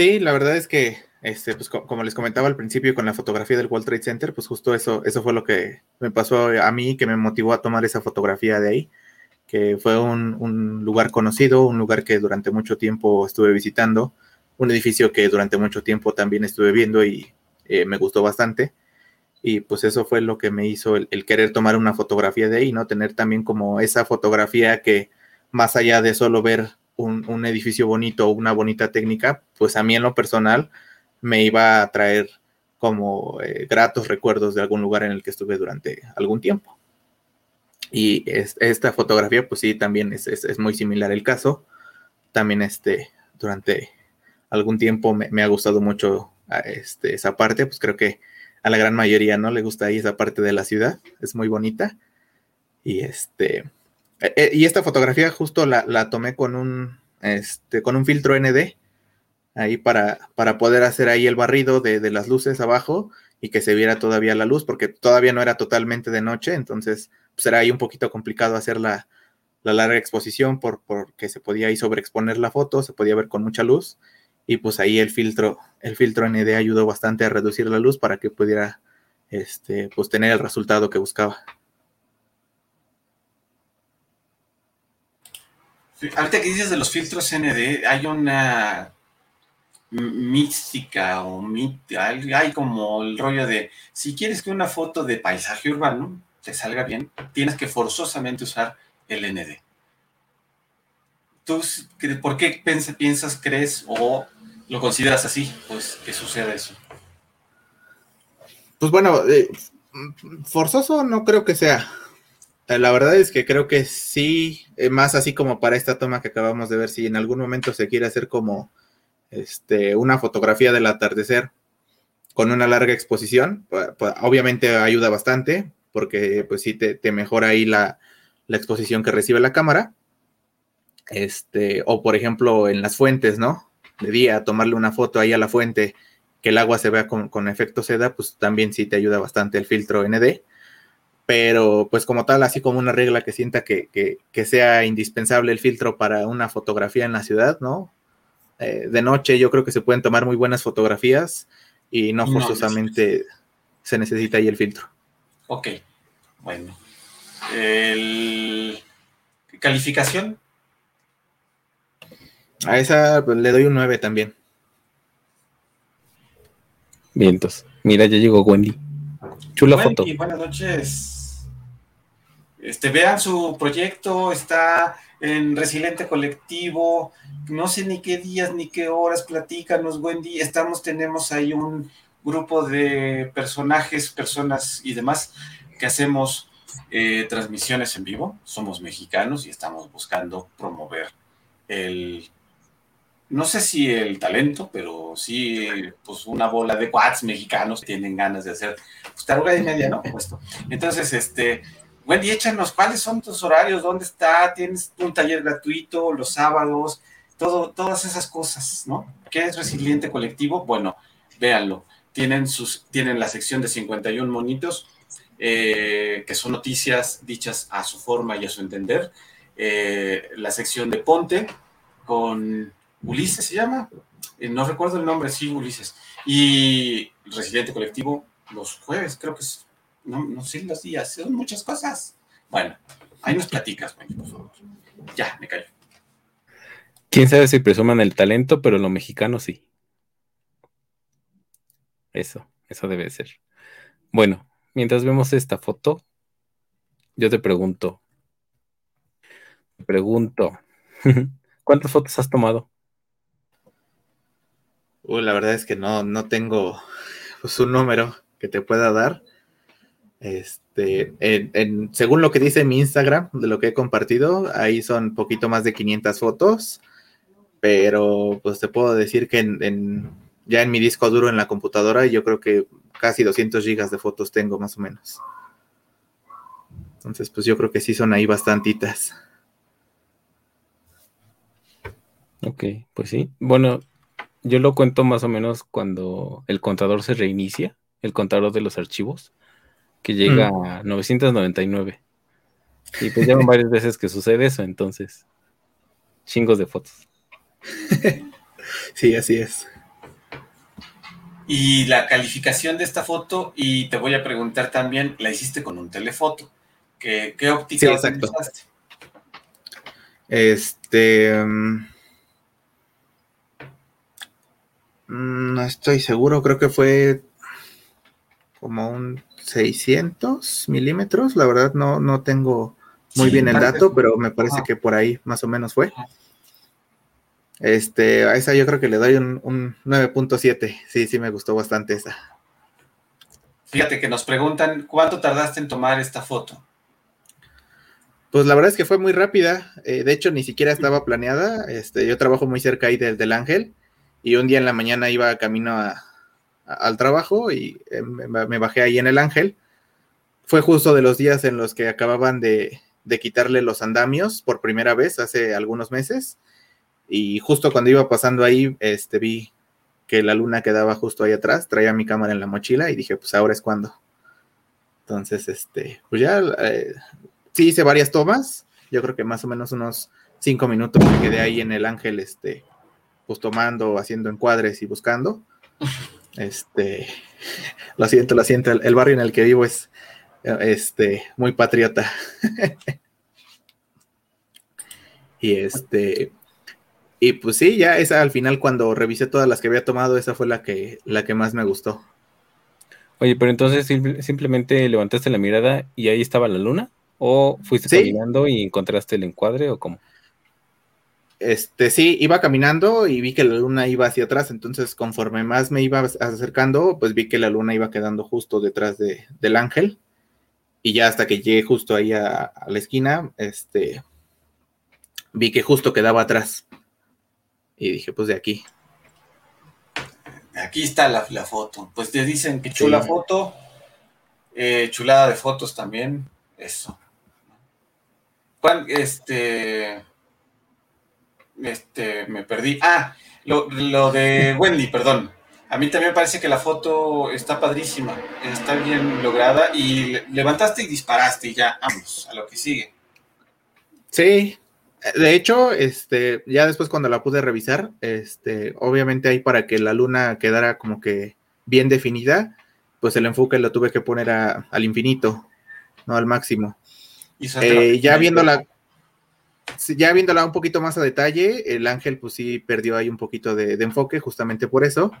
Sí, la verdad es que, este, pues como les comentaba al principio con la fotografía del World Trade Center, pues justo eso, eso fue lo que me pasó a mí, que me motivó a tomar esa fotografía de ahí, que fue un, lugar conocido, un lugar que durante mucho tiempo estuve visitando, un edificio que durante mucho tiempo también estuve viendo y eh, me gustó bastante. Y pues eso fue lo que me hizo el, querer tomar una fotografía de ahí, ¿no? Tener también como esa fotografía que más allá de solo ver un, edificio bonito o una bonita técnica, pues a mí en lo personal me iba a traer como eh, gratos recuerdos de algún lugar en el que estuve durante algún tiempo. Y esta fotografía, pues sí, también es, muy similar el caso. También este, durante algún tiempo me, ha gustado mucho este, esa parte, pues creo que a la gran mayoría no le gusta ahí esa parte de la ciudad, es muy bonita. Y este, e, e, y esta fotografía justo la, tomé con un, este, con un filtro ND, ahí para, para poder hacer ahí el barrido de, las luces abajo y que se viera todavía la luz, porque todavía no era totalmente de noche, entonces pues, ahí un poquito complicado hacer la, larga exposición por, porque se podía ahí sobreexponer la foto, se podía ver con mucha luz y pues ahí el filtro, el filtro ND ayudó bastante a reducir la luz para que pudiera este, pues tener el resultado que buscaba. Ahorita que dices de los filtros ND, hay una mística o hay como el rollo de si quieres que una foto de paisaje urbano te salga bien, tienes que forzosamente usar el ND. ¿Tú por qué piensas, crees o lo consideras así? Pues que suceda eso. Pues bueno, eh, forzoso no creo que sea. Eh, la verdad es que creo que sí, eh, más así como para esta toma que acabamos de ver, si en algún momento se quiere hacer como este, una fotografía del atardecer con una larga exposición, obviamente ayuda bastante, porque pues sí te, mejora ahí la, exposición que recibe la cámara. Este, o por ejemplo en las fuentes, ¿no? De día, tomarle una foto ahí a la fuente, que el agua se vea con, efecto seda, pues también sí te ayuda bastante el filtro ND. Pero pues como tal, así como una regla que sienta que, sea indispensable el filtro para una fotografía en la ciudad, ¿no? Eh, de noche yo creo que se pueden tomar muy buenas fotografías y no forzosamente se necesita ahí el filtro. Ok, bueno. ¿Calificación? A esa pues, le doy un 9 también. Vientos. Mira, ya llegó Wendy. Chula foto. Buenas noches. Este, vean su proyecto, está en Resiliente Colectivo. No sé ni qué días ni qué horas, platícanos, Wendy. Estamos, tenemos ahí un grupo de personajes, personas y demás que hacemos eh, transmisiones en vivo. Somos mexicanos y estamos buscando promover el, no sé si el talento, pero sí pues una bola de quads mexicanos tienen ganas de hacer pues y media, ¿no? Entonces, este, Wendy, échanos cuáles son tus horarios, dónde está, tienes un taller gratuito los sábados, todo, todas esas cosas, ¿no? ¿Qué es Resiliente Colectivo? Bueno, véanlo tienen, sus, tienen la sección de 51 monitos, eh, que son noticias dichas a su forma y a su entender. Eh, la sección de Ponte con Ulises se llama, eh, no recuerdo el nombre, sí, Ulises. Y Residente Colectivo los jueves, creo que es, no, no sé los días, son muchas cosas. Bueno, ahí nos platicas, por favor. Ya, me callo. Quién sabe si presuman el talento, pero lo mexicano sí. Eso, eso debe ser. Bueno, mientras vemos esta foto, yo te pregunto, te pregunto, ¿cuántas fotos has tomado? la verdad es que no, no tengo pues, un número que te pueda dar. Este, según lo que dice mi Instagram, de lo que he compartido, ahí son poquito más de 500 fotos, pero pues te puedo decir que en ya en mi disco duro en la computadora yo creo que casi 200 gigas de fotos tengo más o menos. Entonces, pues yo creo que sí son ahí bastantitas. Ok, pues sí. Bueno, yo lo cuento más o menos cuando el contador se reinicia, el contador de los archivos, que llega mm. a 999. Y pues ya varias veces que sucede eso, entonces, chingos de fotos. sí, así es y la calificación de esta foto y te voy a preguntar también, la hiciste con un telefoto. ¿Qué, qué óptica utilizaste? Este. mm, mm, no estoy seguro, creo que fue como un 600 milímetros. La verdad, no, no tengo muy Sí, bien el dato, pero me parece que por ahí más o menos fue. Este, a esa yo creo que le doy un, un 9.7. Sí, sí, me gustó bastante esa. Fíjate que nos preguntan cuánto tardaste en tomar esta foto. Pues la verdad es que fue muy rápida. eh, de hecho, ni siquiera estaba planeada. Este, yo trabajo muy cerca ahí del, del Ángel. Y un día en la mañana iba camino a- al trabajo y eh, me, bajé ahí en el Ángel. Fue justo de los días en los que acababan de, de quitarle los andamios por primera vez hace algunos meses. Y justo cuando iba pasando ahí, este, vi que la luna quedaba justo ahí atrás. Traía mi cámara en la mochila y dije, pues ahora es cuando. Entonces, este, pues ya eh, sí hice varias tomas. Yo creo que más o menos unos cinco minutos me quedé ahí en el ángel, este, pues tomando, haciendo encuadres y buscando. Este, lo siento, lo siento. El, el barrio en el que vivo es, este, muy patriota. y este, y pues sí, ya esa al final cuando revisé todas las que había tomado, esa fue la que, la que más me gustó. Oye, pero entonces simple- simplemente levantaste la mirada y ahí estaba la luna. ¿O fuiste Sí. caminando y encontraste el encuadre o cómo? Este, sí, iba caminando y vi que la luna iba hacia atrás, entonces conforme más me iba acercando, pues vi que la luna iba quedando justo detrás de, del ángel. Y ya hasta que llegué justo ahí a, a la esquina, este, vi que justo quedaba atrás. Y dije, pues de aquí. Aquí está la, la foto. Pues te dicen que chula Sí. foto, eh, chulada de fotos también. Eso. ¿Cuán- Este. Este, me perdí. Ah, lo, lo de Wendy, perdón. A mí también me parece que la foto está padrísima, está bien lograda y le- levantaste y disparaste y ya, vamos, a lo que sigue. Sí, de hecho, este, ya después cuando la pude revisar, este, obviamente ahí para que la luna quedara como que bien definida, pues el enfoque lo tuve que poner a- al infinito, no al máximo. La- Eh, ya viéndola, sí, ya viéndola un poquito más a detalle, el ángel pues sí perdió ahí un poquito de, de enfoque justamente por eso.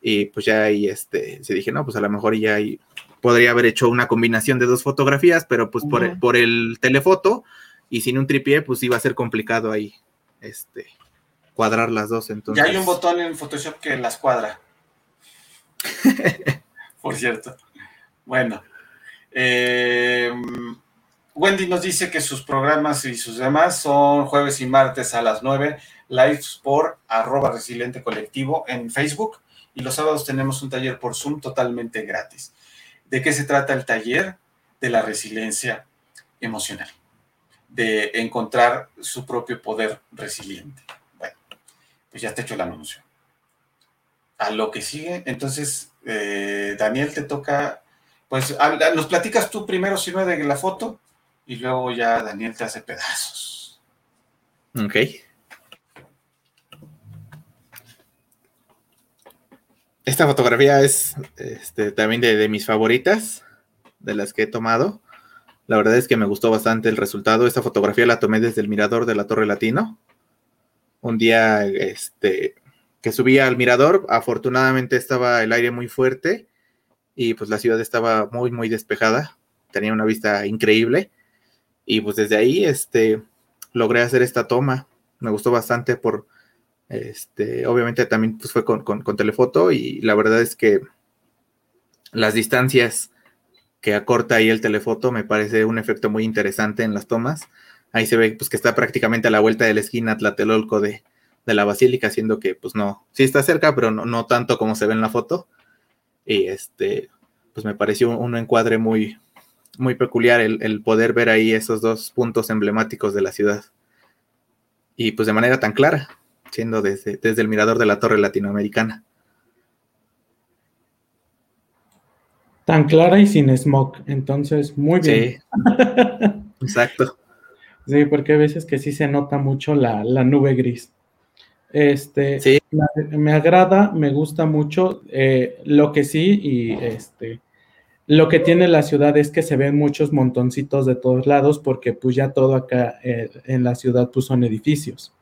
Y pues ya ahí este, se dije, no, pues a lo mejor ya ahí podría haber hecho una combinación de dos fotografías, pero pues por, Ujú. por el telefoto y sin un tripié, pues iba a ser complicado ahí este, cuadrar las dos. Entonces, Ya hay un botón en Photoshop que las cuadra. Por cierto. Bueno. eh, Wendy nos dice que sus programas y sus demás son jueves y martes a las 9, lives por arroba resiliente colectivo en Facebook y los sábados tenemos un taller por Zoom totalmente gratis. ¿De qué se trata el taller? De la resiliencia emocional, de encontrar su propio poder resiliente. Bueno, pues ya te he hecho el anuncio. A lo que sigue, entonces, eh, Daniel, te toca, pues nos platicas tú primero, si no, de la foto, y luego ya Daniel te hace pedazos. Ok. Esta fotografía es este, también de, de mis favoritas, de las que he tomado. La verdad es que me gustó bastante el resultado. Esta fotografía la tomé desde el mirador de la Torre Latino. Un día este, que subía al mirador, afortunadamente estaba el aire muy fuerte y pues la ciudad estaba muy, muy despejada. Tenía una vista increíble. Y pues desde ahí este, logré hacer esta toma. Me gustó bastante por, este, obviamente también pues fue con, con, telefoto y la verdad es que las distancias que acorta ahí el telefoto me parece un efecto muy interesante en las tomas. Ahí se ve pues que está prácticamente a la vuelta de la esquina Tlatelolco de, de la basílica, siendo que pues no, sí está cerca, pero no, no tanto como se ve en la foto. Y este, pues me pareció un, un encuadre muy, muy peculiar el, el, poder ver ahí esos dos puntos emblemáticos de la ciudad. Y pues de manera tan clara, siendo desde, desde el mirador de la torre latinoamericana. Tan clara y sin smog, entonces muy bien. Sí, exacto. Sí, porque hay veces que sí se nota mucho la, la nube gris. Este, sí. me, me, agrada, me gusta mucho. Eh, lo que sí, y este, Lo que tiene la ciudad es que se ven muchos montoncitos de todos lados porque pues ya todo acá eh, en la ciudad pues son edificios.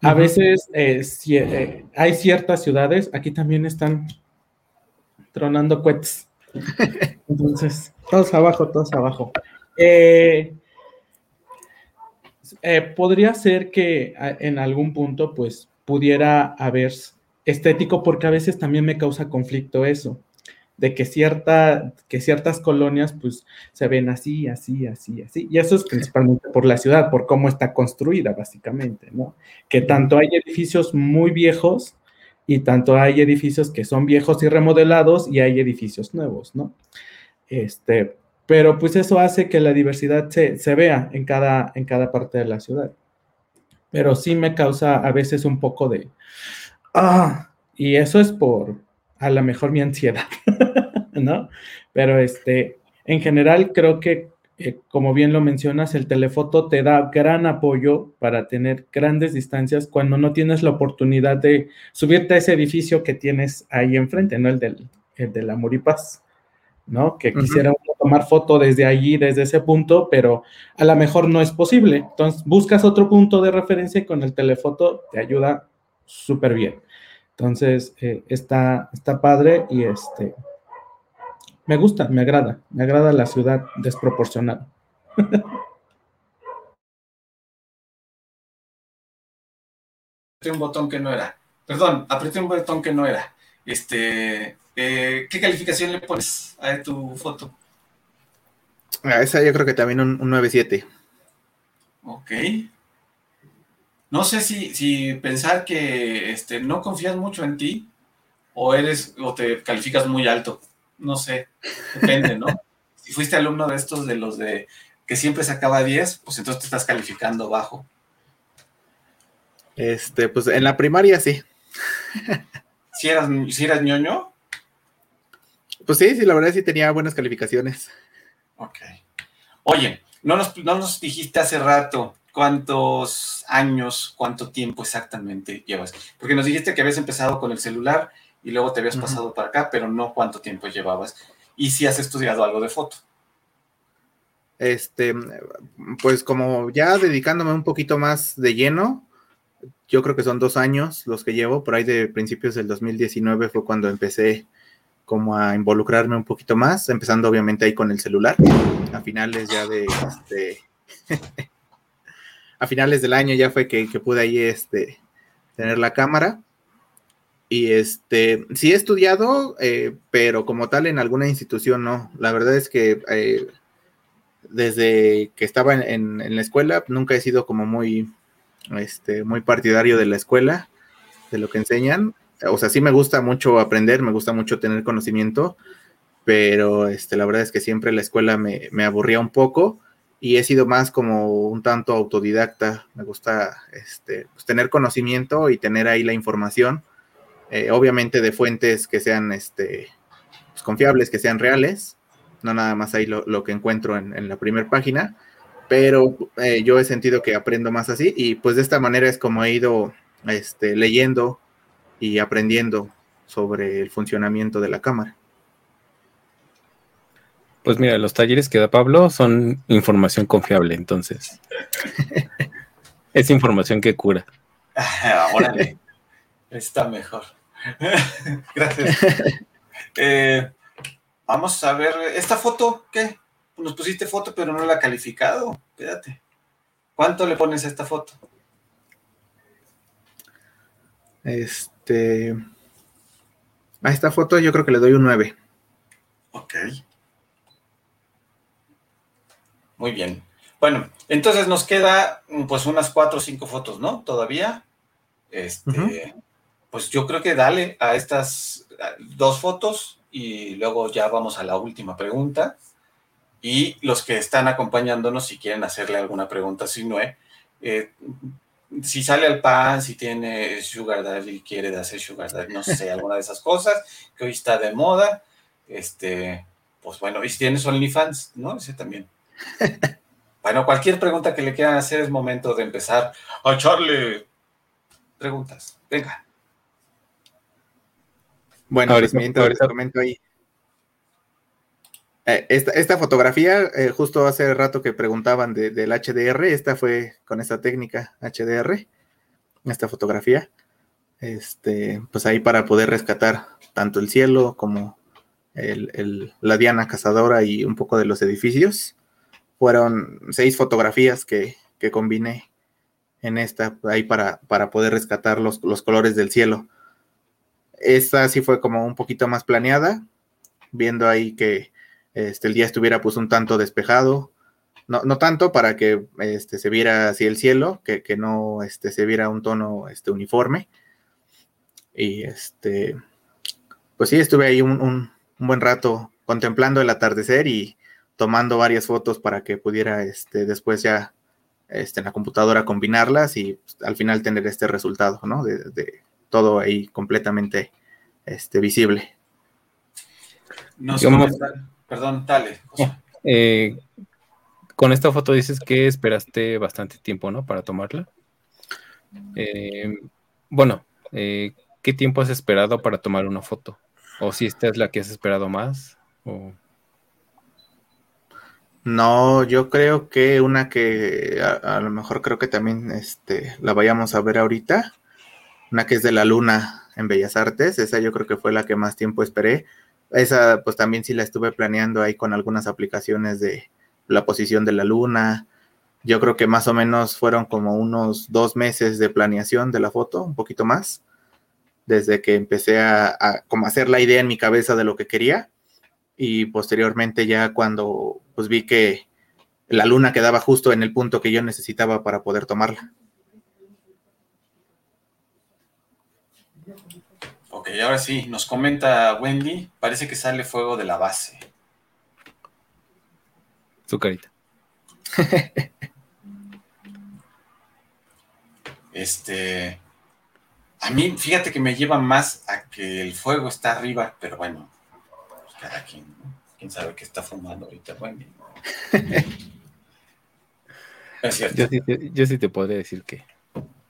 A veces eh, eh, hay ciertas ciudades, aquí también están tronando cohetes. Entonces, todos abajo, todos abajo. podría ser que en algún punto pues pudiera haber estético porque a veces también me causa conflicto eso de que, cierta, que ciertas colonias pues se ven así, así, así, así. Y eso es principalmente por la ciudad, por cómo está construida básicamente, ¿no? Que tanto hay edificios muy viejos y tanto hay edificios que son viejos y remodelados y hay edificios nuevos, ¿no? Este, pero pues eso hace que la diversidad se, se vea en cada, en cada parte de la ciudad. Pero sí me causa a veces un poco de... Ah, y eso es por, a lo mejor mi ansiedad, ¿no? Pero este, en general creo que, eh, como bien lo mencionas, el telefoto te da gran apoyo para tener grandes distancias cuando no tienes la oportunidad de subirte a ese edificio que tienes ahí enfrente, ¿no? El del, el del Amor y Paz, ¿no? Que quisiera tomar foto desde allí, desde ese punto, pero a lo mejor no es posible. Entonces, buscas otro punto de referencia y con el telefoto te ayuda súper bien. Entonces, eh, está, está padre y este, me gusta, me agrada, me agrada la ciudad desproporcionada. apreté un botón que no era. Perdón, apreté un botón que no era. Este, eh, ¿qué calificación le pones a tu foto? A esa yo creo que también un, un 9.7. Ok no sé si, pensar que este, no confías mucho en ti o eres o te calificas muy alto. No sé, depende, ¿no? si fuiste alumno de estos de los de que siempre sacaba 10, pues entonces te estás calificando bajo. Este, pues en la primaria sí. ¿Si eras, si eras ñoño? Pues sí, sí, la verdad sí tenía buenas calificaciones. Ok. Oye, no nos, no nos dijiste hace rato, ¿Cuántos años, cuánto tiempo exactamente llevas? Porque nos dijiste que habías empezado con el celular y luego te habías pasado para acá, pero no cuánto tiempo llevabas. Y si has estudiado algo de foto. Este, pues como ya dedicándome un poquito más de lleno, yo creo que son dos años los que llevo, por ahí de principios del 2019 fue cuando empecé como a involucrarme un poquito más, empezando obviamente ahí con el celular, a finales ya de este a finales del año ya fue que, pude ahí este, tener la cámara. Y este, sí he estudiado, eh, pero como tal en alguna institución no. La verdad es que eh, desde que estaba en, la escuela nunca he sido como muy, este, muy partidario de la escuela, de lo que enseñan. O sea, sí me gusta mucho aprender, me gusta mucho tener conocimiento, pero este, la verdad es que siempre la escuela me, me aburría un poco y he sido más como un tanto autodidacta. Me gusta este, pues, tener conocimiento y tener ahí la información, eh, obviamente de fuentes que sean este, pues, confiables, que sean reales, no nada más ahí lo, que encuentro en, la primera página, pero eh, yo he sentido que aprendo más así y pues de esta manera es como he ido este, leyendo y aprendiendo sobre el funcionamiento de la cámara. Pues mira, los talleres que da Pablo son información confiable, entonces. es información que cura. Órale, está mejor. Gracias. Eh, vamos a ver, esta foto, ¿qué? Nos pusiste foto, pero no la ha calificado. Quédate. ¿Cuánto le pones a esta foto? Este. A esta foto yo creo que le doy un 9. Ok. Muy bien. Bueno, entonces nos queda pues unas cuatro o cinco fotos, ¿no? Todavía. Este, pues yo creo que dale a estas dos fotos y luego ya vamos a la última pregunta. Y los que están acompañándonos, si quieren hacerle alguna pregunta, si no, eh, si sale al pan, si tiene Sugar Daddy, quiere hacer Sugar Daddy, no sé, alguna de esas cosas que hoy está de moda, este, pues bueno, y si tienes OnlyFans, ¿no? Ese también. Bueno, cualquier pregunta que le quieran hacer es momento de empezar a echarle preguntas. Venga. Bueno, ahorita, mientras comento ahí. Eh, esta, fotografía, eh, justo hace rato que preguntaban del HDR, esta fue con esta técnica HDR, esta fotografía, este, pues ahí para poder rescatar tanto el cielo como la diana cazadora y un poco de los edificios. Fueron seis fotografías que, que combiné en esta, ahí para, para poder rescatar los, los colores del cielo. Esta sí fue como un poquito más planeada, viendo ahí que este, el día estuviera pues un tanto despejado, no, no tanto para que este, se viera así el cielo, que, que no este, se viera un tono este, uniforme. Y este, pues sí, estuve ahí un, un, buen rato contemplando el atardecer y tomando varias fotos para que pudiera este, después ya este, en la computadora combinarlas y pues, al final tener este resultado, ¿no? De, de todo ahí completamente este, visible. Nos Perdón, dale. Eh, con esta foto dices que esperaste bastante tiempo, ¿no? Para tomarla. Eh, bueno, eh, ¿qué tiempo has esperado para tomar una foto? ¿O si esta es la que has esperado más? No, yo creo que una que a, lo mejor creo que también este, la vayamos a ver ahorita, una que es de la luna en Bellas Artes, esa yo creo que fue la que más tiempo esperé, esa pues también sí la estuve planeando ahí con algunas aplicaciones de la posición de la luna. Yo creo que más o menos fueron como unos dos meses de planeación de la foto, un poquito más, desde que empecé a, como hacer la idea en mi cabeza de lo que quería y posteriormente ya cuando pues vi que la luna quedaba justo en el punto que yo necesitaba para poder tomarla. Ok, ahora sí, nos comenta Wendy, parece que sale fuego de la base. Su carita. este, a mí, fíjate que me lleva más a que el fuego está arriba, pero bueno, cada quien, quién sabe qué está fumando ahorita, Wendy. es cierto. Yo sí, te, yo sí te podría decir que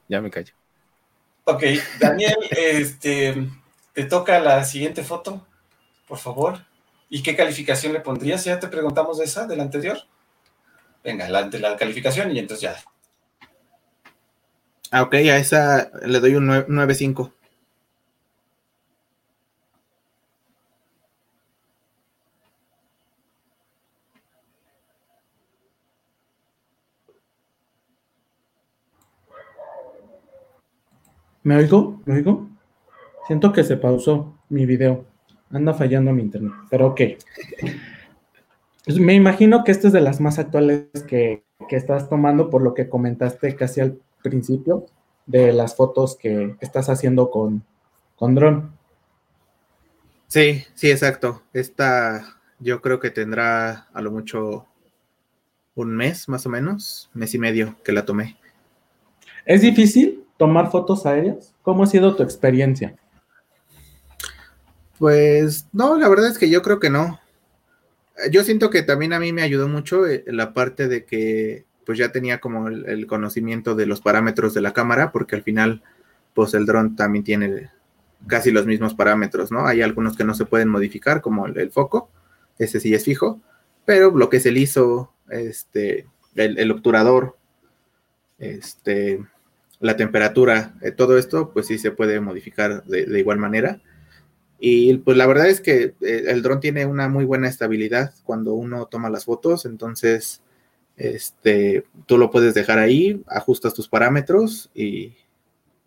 ya me callo. Ok, Daniel, este, te toca la siguiente foto, por favor. ¿Y qué calificación le pondrías? Ya te preguntamos de esa, de la anterior. Venga, la, de la calificación y entonces ya. Ah, ok, a esa le doy un 9.5. ¿Me oigo? ¿Me oigo? Siento que se pausó mi video. Anda fallando mi internet, pero ok. Pues me imagino que esta es de las más actuales que, estás tomando por lo que comentaste casi al principio de las fotos que estás haciendo con, con dron. Sí, sí, exacto. Esta yo creo que tendrá a lo mucho un mes más o menos, mes y medio que la tomé. ¿Es difícil tomar fotos aéreas? ¿Cómo ha sido tu experiencia? Pues no, la verdad es que yo creo que no. Yo siento que también a mí me ayudó mucho eh, la parte de que pues ya tenía como el, conocimiento de los parámetros de la cámara, porque al final pues el dron también tiene casi los mismos parámetros, ¿no? Hay algunos que no se pueden modificar, como el, foco, ese sí es fijo, pero lo que es el ISO, este, el, obturador, este, la temperatura, eh, todo esto, pues sí se puede modificar de igual manera. Y pues la verdad es que eh, el dron tiene una muy buena estabilidad cuando uno toma las fotos, entonces este, tú lo puedes dejar ahí, ajustas tus parámetros y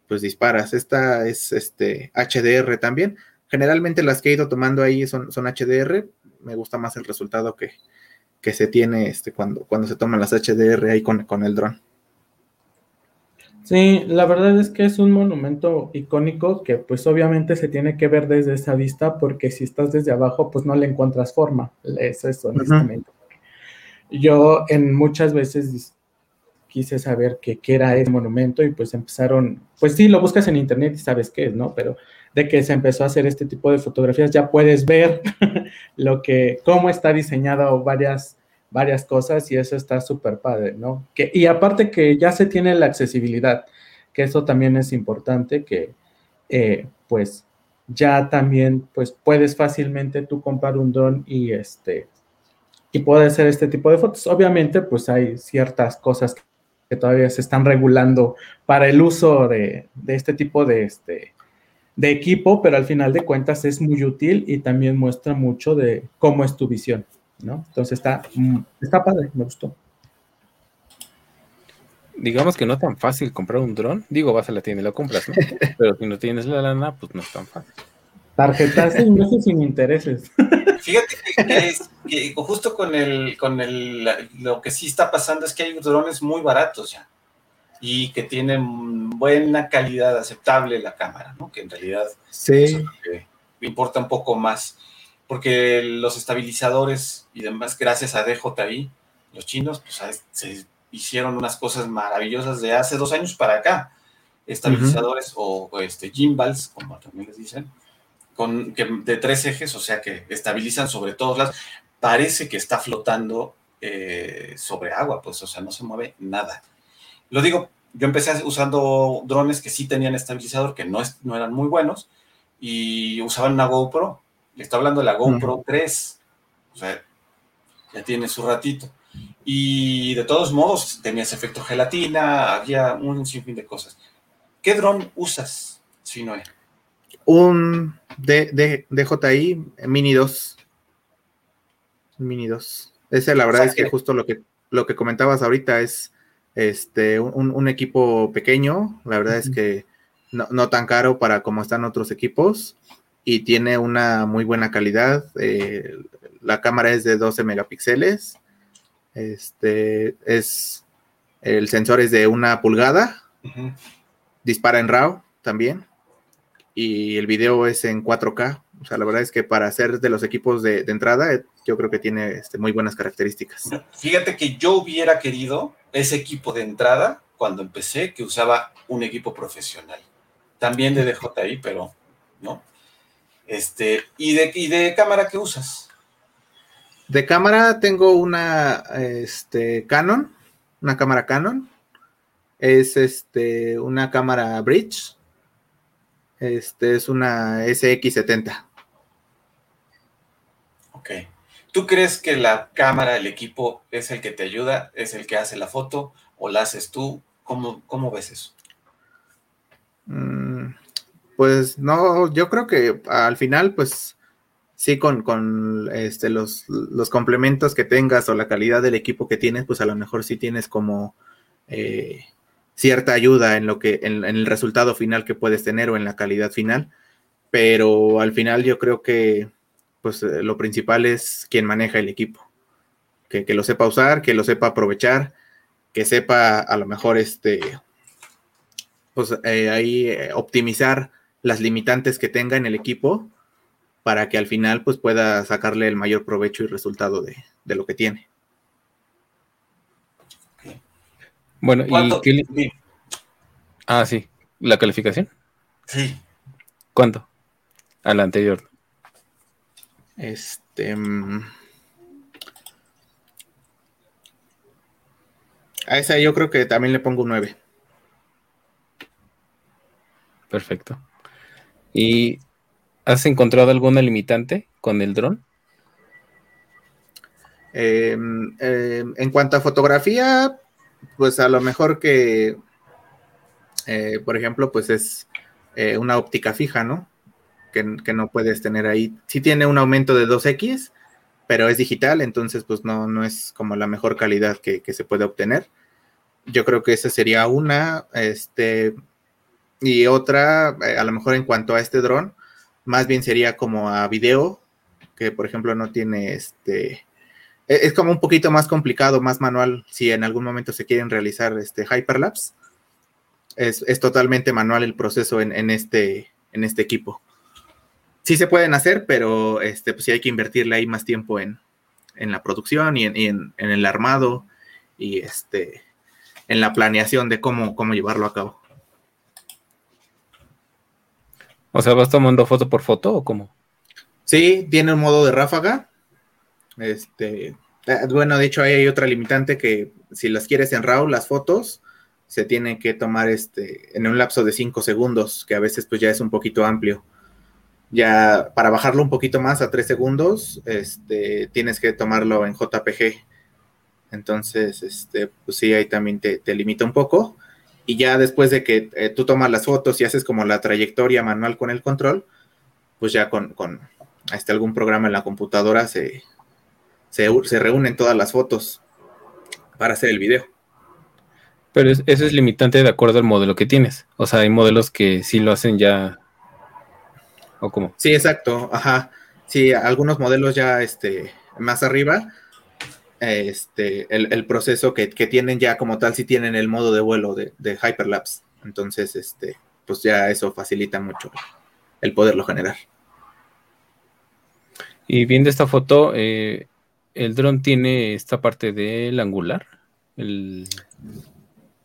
pues disparas. Esta es este HDR también. Generalmente las que he ido tomando ahí son, son HDR. Me gusta más el resultado que, se tiene este, cuando, cuando se toman las HDR ahí con, con el dron. Sí, la verdad es que es un monumento icónico que pues obviamente se tiene que ver desde esa vista porque si estás desde abajo pues no le encuentras forma, es eso honestamente. Yo en muchas veces quise saber qué, era ese monumento y pues empezaron, pues sí, lo buscas en internet y sabes qué es, ¿no? Pero de que se empezó a hacer este tipo de fotografías ya puedes ver lo que, cómo está diseñado varias varias cosas y eso está súper padre, ¿no? Que, y aparte que ya se tiene la accesibilidad, que eso también es importante, que eh, pues ya también pues puedes fácilmente tú comprar un dron y este y puede hacer este tipo de fotos. Obviamente, pues hay ciertas cosas que todavía se están regulando para el uso de, este tipo de, este, de equipo, pero al final de cuentas es muy útil y también muestra mucho de cómo es tu visión, ¿no? Entonces está, mm, está padre, me gustó. Digamos que no es tan fácil comprar un dron. Digo, vas a la tienda y lo compras, ¿no? Pero si no tienes la lana, pues no es tan fácil. Tarjetas sin meses sin intereses. Fíjate que, justo con el, con el, lo que sí está pasando es que hay drones muy baratos ya y que tienen buena calidad aceptable la cámara, ¿no? Que en realidad sí. me importa un poco más, porque los estabilizadores y demás, gracias a DJI, los chinos, pues se hicieron unas cosas maravillosas de hace dos años para acá, estabilizadores o, este gimbals, como también les dicen, con, que, de tres ejes, o sea que estabilizan sobre todos las, parece que está flotando eh, sobre agua, pues, o sea, no se mueve nada. Lo digo, yo empecé usando drones que sí tenían estabilizador, que no, no eran muy buenos, y usaban una GoPro. Le está hablando de la GoPro 3, o sea, ya tiene su ratito. Y de todos modos, tenía ese efecto gelatina, había un sinfín de cosas. ¿Qué dron usas, Sinoe? Un de, DJI Mini 2. Mini 2. Ese, la verdad es que, justo lo que, lo que comentabas ahorita es este, un, equipo pequeño. La verdad es que no, tan caro para como están otros equipos. Y tiene una muy buena calidad. Eh, la cámara es de 12 megapíxeles. Este es el sensor es de una pulgada. Dispara en RAW también y el video es en 4K. O sea, la verdad es que para ser de los equipos de, entrada, yo creo que tiene este, muy buenas características. Fíjate que yo hubiera querido ese equipo de entrada cuando empecé, que usaba un equipo profesional. También de DJI, pero no. Este, ¿y de, y de cámara qué usas? De cámara tengo una este, Canon, una cámara Canon. Es este, una cámara Bridge este es una SX70. Ok. ¿Tú crees que la cámara, el equipo, es el que te ayuda, es el que hace la foto o la haces tú? ¿Cómo, cómo ves eso? Mm, pues no, yo creo que al final, pues sí, con, este, los, complementos que tengas o la calidad del equipo que tienes, pues a lo mejor sí tienes como eh, cierta ayuda en lo que, en, el resultado final que puedes tener o en la calidad final. Pero al final yo creo que pues eh, lo principal es quien maneja el equipo. Que, lo sepa usar, que lo sepa aprovechar, que sepa a lo mejor este pues eh, ahí optimizar las limitantes que tenga en el equipo para que al final pues pueda sacarle el mayor provecho y resultado de, de lo que tiene. Bueno, ¿y Ah, sí. ¿La calificación? Sí. ¿Cuánto? A la anterior. Este. Mm, a esa yo creo que también le pongo un 9. Perfecto. ¿Y has encontrado alguna limitante con el dron? Em, em, en cuanto a fotografía, pues a lo mejor que, eh, por ejemplo, pues es eh, una óptica fija, ¿no? Que, no puedes tener ahí. Sí tiene un aumento de 2X, pero es digital, entonces pues no, no es como la mejor calidad que, se puede obtener. Yo creo que esa sería una, este, y otra, eh, a lo mejor en cuanto a este dron, más bien sería como a video, que por ejemplo no tiene este, e-, es como un poquito más complicado, más manual, si en algún momento se quieren realizar este hyperlapse. Es, es totalmente manual el proceso en, este, en este equipo. Sí se pueden hacer, pero este, pues sí hay que invertirle ahí más tiempo en, la producción y, en, el armado y este, en la planeación de cómo, cómo llevarlo a cabo. O sea, ¿vas tomando foto por foto o cómo? Sí, tiene un modo de ráfaga este, eh, bueno, de hecho hay otra limitante que si las quieres en RAW, las fotos, se tienen que tomar este, en un lapso de 5 segundos, que a veces pues ya es un poquito amplio. Ya para bajarlo un poquito más a 3 segundos, este, tienes que tomarlo en JPG. Entonces, este, pues sí, ahí también te, limita un poco. Y ya después de que eh, tú tomas las fotos y haces como la trayectoria manual con el control, pues ya con, con este, algún programa en la computadora se, se, se reúnen todas las fotos para hacer el video. Pero eso es limitante de acuerdo al modelo que tienes. O sea, hay modelos que sí lo hacen ya. ¿O cómo? Sí, exacto. Ajá. Sí, algunos modelos ya este, más arriba, este, el, proceso que, tienen ya como tal, sí tienen el modo de vuelo de, de, Hyperlapse. Entonces, este, pues ya eso facilita mucho el poderlo generar. Y viendo esta foto, eh, el dron tiene esta parte del angular. El,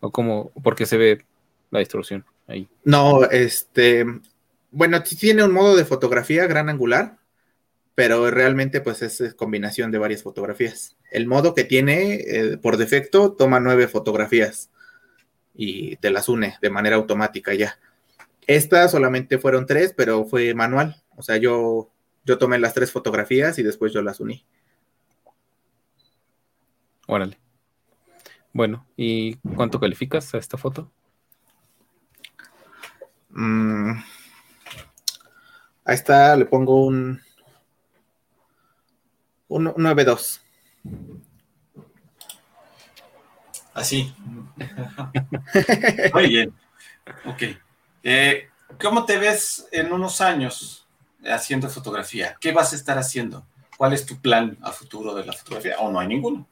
o como, porque se ve la distorsión ahí. No, este, bueno, tiene un modo de fotografía gran angular, pero realmente pues es combinación de varias fotografías. El modo que tiene eh, por defecto toma nueve fotografías y te las une de manera automática ya. Estas solamente fueron tres, pero fue manual. O sea, yo, yo tomé las tres fotografías y después yo las uní. Órale. Bueno, ¿y cuánto calificas a esta foto? Mm, a esta le pongo un, un 9.2. Así. Muy bien. Ok. Eh, ¿Cómo te ves en unos años haciendo fotografía? ¿Qué vas a estar haciendo? ¿Cuál es tu plan a futuro de la fotografía? ¿O no hay ninguno?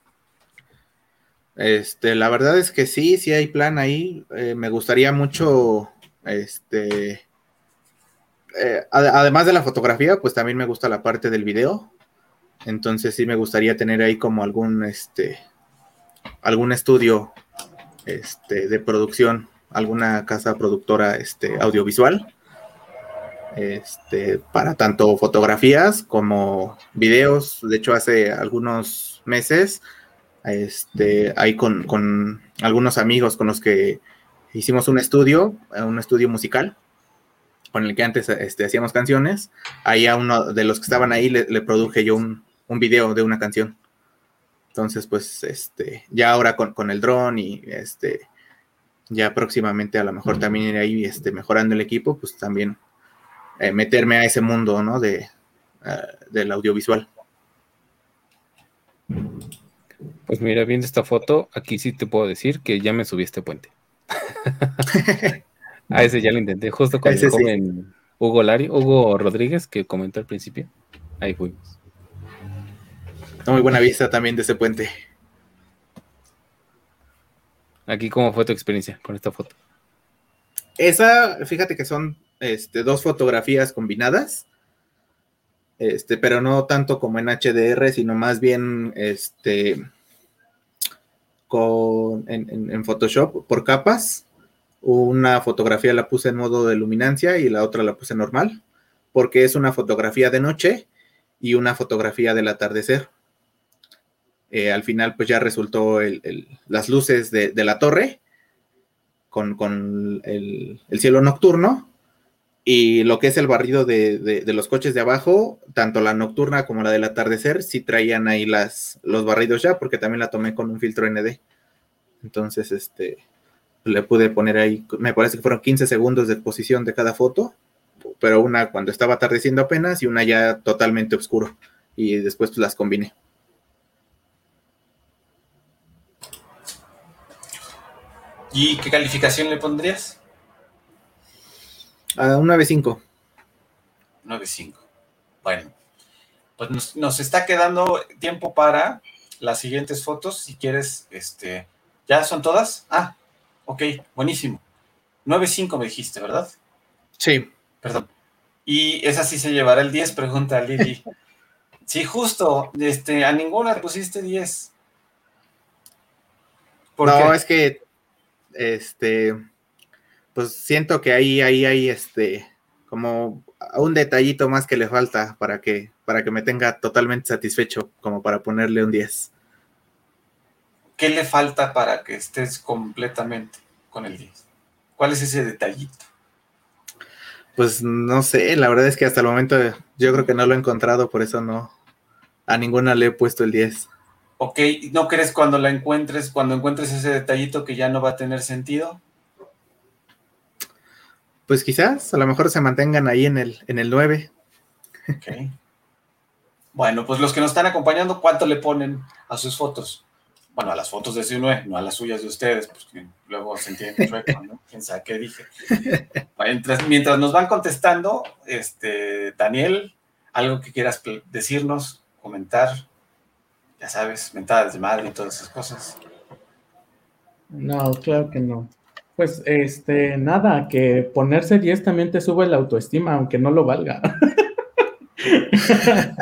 Este, la verdad es que sí, sí hay plan ahí. Eh, me gustaría mucho, este, eh, además de la fotografía, pues también me gusta la parte del video. Entonces sí me gustaría tener ahí como algún, este, algún estudio, este, de producción, alguna casa productora, este, audiovisual. Este, para tanto fotografías como videos. De hecho, hace algunos meses este, ahí con, algunos amigos con los que hicimos un estudio, un estudio musical, con el que antes este, hacíamos canciones. Ahí a uno de los que estaban ahí le, produje yo un, video de una canción. Entonces, pues, este, ya ahora con, el dron y este, ya próximamente a lo mejor también ir ahí este, mejorando el equipo, pues también eh, meterme a ese mundo, ¿no? De, eh, del audiovisual. Pues mira, viendo esta foto, aquí sí te puedo decir que ya me subí a este puente. a ese ya lo intenté, justo con el joven Hugo Lari, Hugo Rodríguez, que comentó al principio. Ahí fuimos. Muy buena vista también de ese puente. Aquí, ¿cómo fue tu experiencia con esta foto? Esa, fíjate que son este, dos fotografías combinadas este, pero no tanto como en HDR, sino más bien este, con, en, Photoshop por capas. Una fotografía la puse en modo de luminancia y la otra la puse normal, porque es una fotografía de noche y una fotografía del atardecer. Eh, al final, pues ya resultó las luces de, la torre con, el, cielo nocturno y lo que es el barrido de, los coches de abajo, tanto la nocturna como la del atardecer, sí traían ahí los barridos ya, porque también la tomé con un filtro ND. Entonces, este, le pude poner ahí, me parece que fueron 15 segundos de exposición de cada foto, pero una cuando estaba atardeciendo apenas y una ya totalmente oscuro. Y después pues, las combiné. ¿Y qué calificación le pondrías? A un 9.5. 9.5. Bueno, pues nos, está quedando tiempo para las siguientes fotos. Si quieres, este, ¿ya son todas? Ah, ok, buenísimo. 9.5 me dijiste, ¿verdad? Sí. Perdón. Y esa sí se llevará el 10, pregunta a Lili. sí, justo, este, a ninguna le pusiste 10. no, es que, este, pues siento que ahí, ahí, ahí, este, como un detallito más que le falta para que, para que me tenga totalmente satisfecho, como para ponerle un 10. ¿Qué le falta para que estés completamente con el 10? ¿Cuál es ese detallito? Pues no sé, la verdad es que hasta el momento yo creo que no lo he encontrado, por eso no, a ninguna le he puesto el 10. Ok, ¿no crees cuando la encuentres, cuando encuentres ese detallito que ya no va a tener sentido? Pues quizás, a lo mejor se mantengan ahí en el, en el 9. Ok. Bueno, pues los que nos están acompañando, ¿cuánto le ponen a sus fotos? Bueno, a las fotos de C9, no a las suyas de ustedes, porque luego se entiende chueco, ¿no? ¿Quién sabe qué dije? Mientras, mientras nos van contestando, este, Daniel, algo que quieras decirnos, comentar, ya sabes, mentadas de madre y todas esas cosas. No, claro que no. Pues, este, nada, que ponerse 10 también te sube la autoestima, aunque no lo valga.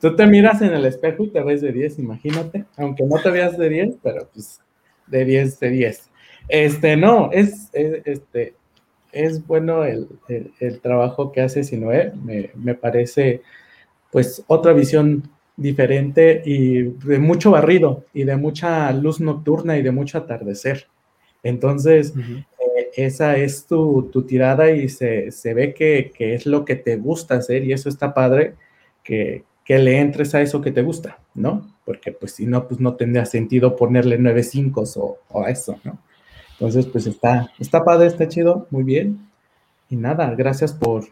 Tú te miras en el espejo y te ves de 10, imagínate, aunque no te veas de 10, pero pues de 10, de 10. Este, no, es, este, es bueno el, trabajo que hace Sinoé, me, me parece pues otra visión diferente y de mucho barrido y de mucha luz nocturna y de mucho atardecer. Entonces, eh, esa es tu, tirada y se, ve que, es lo que te gusta hacer y eso está padre, que, le entres a eso que te gusta, ¿no? Porque pues si no, pues no tendría sentido ponerle nueve cinco o, o, a eso, ¿no? Entonces, pues está, está padre, está chido, muy bien. Y nada, gracias por,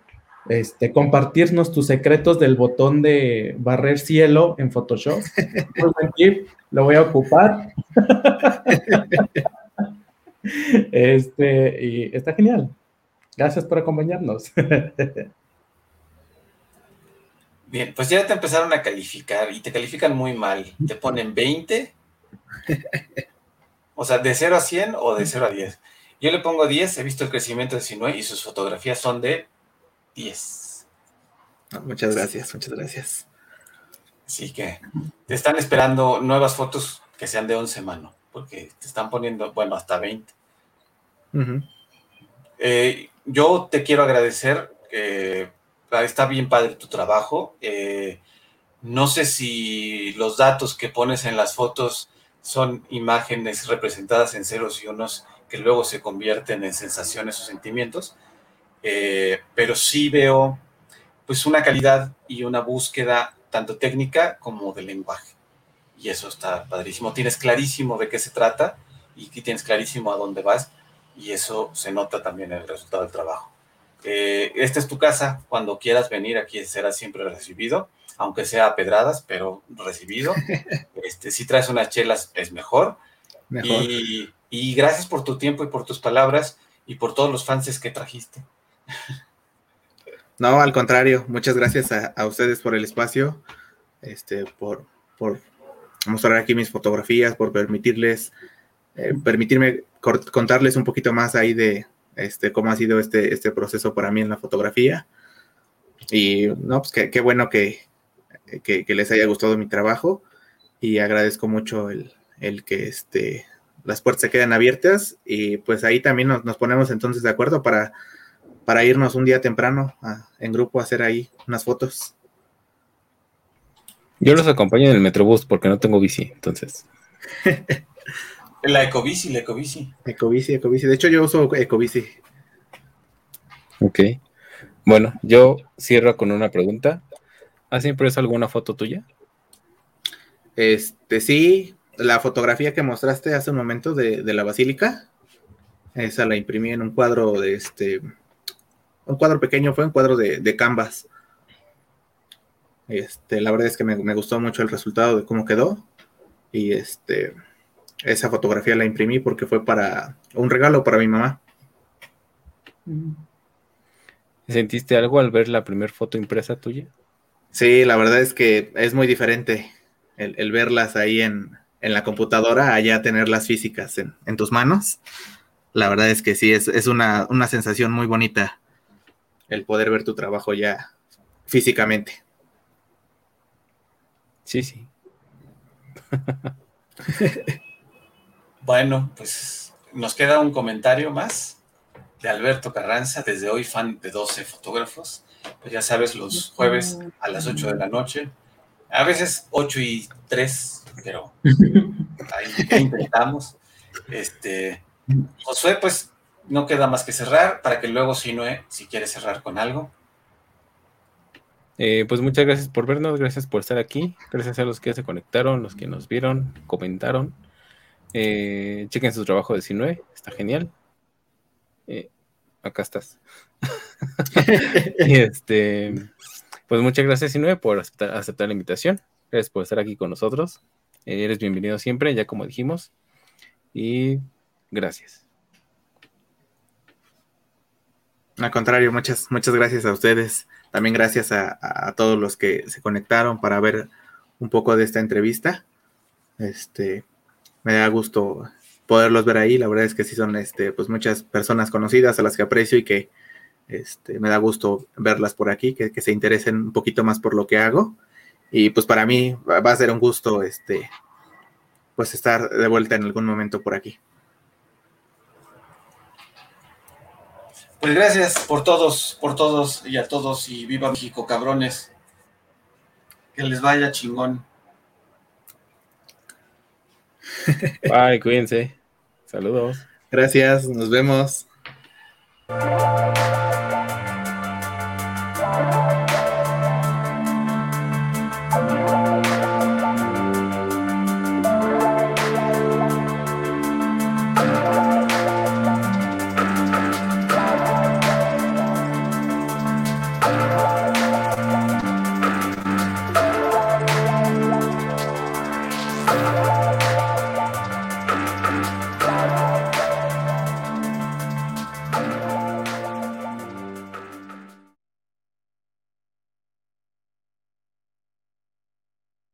este, compartirnos tus secretos del botón de barrer cielo en Photoshop. lo voy a ocupar. Este, y está genial. Gracias por acompañarnos. Bien, pues ya te empezaron a calificar y te califican muy mal. Te ponen 20. O sea, de 0 a 100 o de 0 a 10. Yo le pongo 10, he visto el crecimiento de Sinue y sus fotografías son de 10. Ah, muchas gracias, muchas gracias. Así que te están esperando nuevas fotos que sean de 11 mano, porque te están poniendo, bueno, hasta 20. Eh, yo te quiero agradecer, que está bien padre tu trabajo. Eh, no sé si los datos que pones en las fotos son imágenes representadas en ceros y unos que luego se convierten en sensaciones o sentimientos, eh, pero sí veo pues una calidad y una búsqueda tanto técnica como de lenguaje. Y eso está padrísimo. Tienes clarísimo de qué se trata y tienes clarísimo a dónde vas y eso se nota también en el resultado del trabajo. Eh, esta es tu casa, cuando quieras venir aquí serás siempre recibido, aunque sea a pedradas, pero recibido. Este, si traes unas chelas es mejor. Y, y gracias por tu tiempo y por tus palabras y por todos los fans que trajiste. No, al contrario, muchas gracias a, ustedes por el espacio, este, por, por, mostrar aquí mis fotografías, por permitirles, eh, permitirme contarles un poquito más ahí de este, cómo ha sido este, este proceso para mí en la fotografía. Y no, pues qué, bueno que, que, les haya gustado mi trabajo y agradezco mucho el, el que este, las puertas se quedan abiertas y pues ahí también nos, ponemos entonces de acuerdo para, para irnos un día temprano en grupo a hacer ahí unas fotos. Yo los acompaño en el Metrobús porque no tengo bici, entonces. la ecobici, la ecobici. Ecobici, ecobici. De hecho, yo uso ecobici. Ok. Bueno, yo cierro con una pregunta. ¿Has impreso alguna foto tuya? Este, sí, la fotografía que mostraste hace un momento de, la basílica, esa la imprimí en un cuadro de este, un cuadro pequeño, fue un cuadro de, canvas. Este, la verdad es que me, gustó mucho el resultado de cómo quedó. Y este, esa fotografía la imprimí porque fue para un regalo para mi mamá. ¿Sentiste algo al ver la primera foto impresa tuya? Sí, la verdad es que es muy diferente el verlas ahí en, en la computadora allá tener las físicas en, tus manos. La verdad es que sí, es, una, sensación muy bonita el poder ver tu trabajo ya físicamente. Sí, sí. bueno, pues nos queda un comentario más de Alberto Carranza, desde hoy fan de 12 fotógrafos. Pues ya sabes, los jueves a las 8 de la noche, a veces 8 y 3 pero ahí intentamos. Este, Josué, pues no queda más que cerrar para que luego Sinue, si quiere cerrar con algo. Eh, pues muchas gracias por vernos, gracias por estar aquí, gracias a los que se conectaron, los que nos vieron, comentaron. Eh, chequen su trabajo de Sinue, está genial. Eh, acá estás. y este, pues muchas gracias, Sinue, por aceptar, la invitación. Gracias por estar aquí con nosotros. eres bienvenido siempre, ya como dijimos. Y gracias. Al contrario, muchas, muchas gracias a ustedes. También gracias a, todos los que se conectaron para ver un poco de esta entrevista. Este, me da gusto poderlos ver ahí. La verdad es que sí son este, pues muchas personas conocidas a las que aprecio y que este, me da gusto verlas por aquí, que, se interesen un poquito más por lo que hago. Y pues para mí va a ser un gusto este, pues estar de vuelta en algún momento por aquí. Pues gracias por todos, por todos y a todos y viva México, cabrones. Que les vaya chingón. Bye, cuídense. Saludos. Gracias, nos vemos.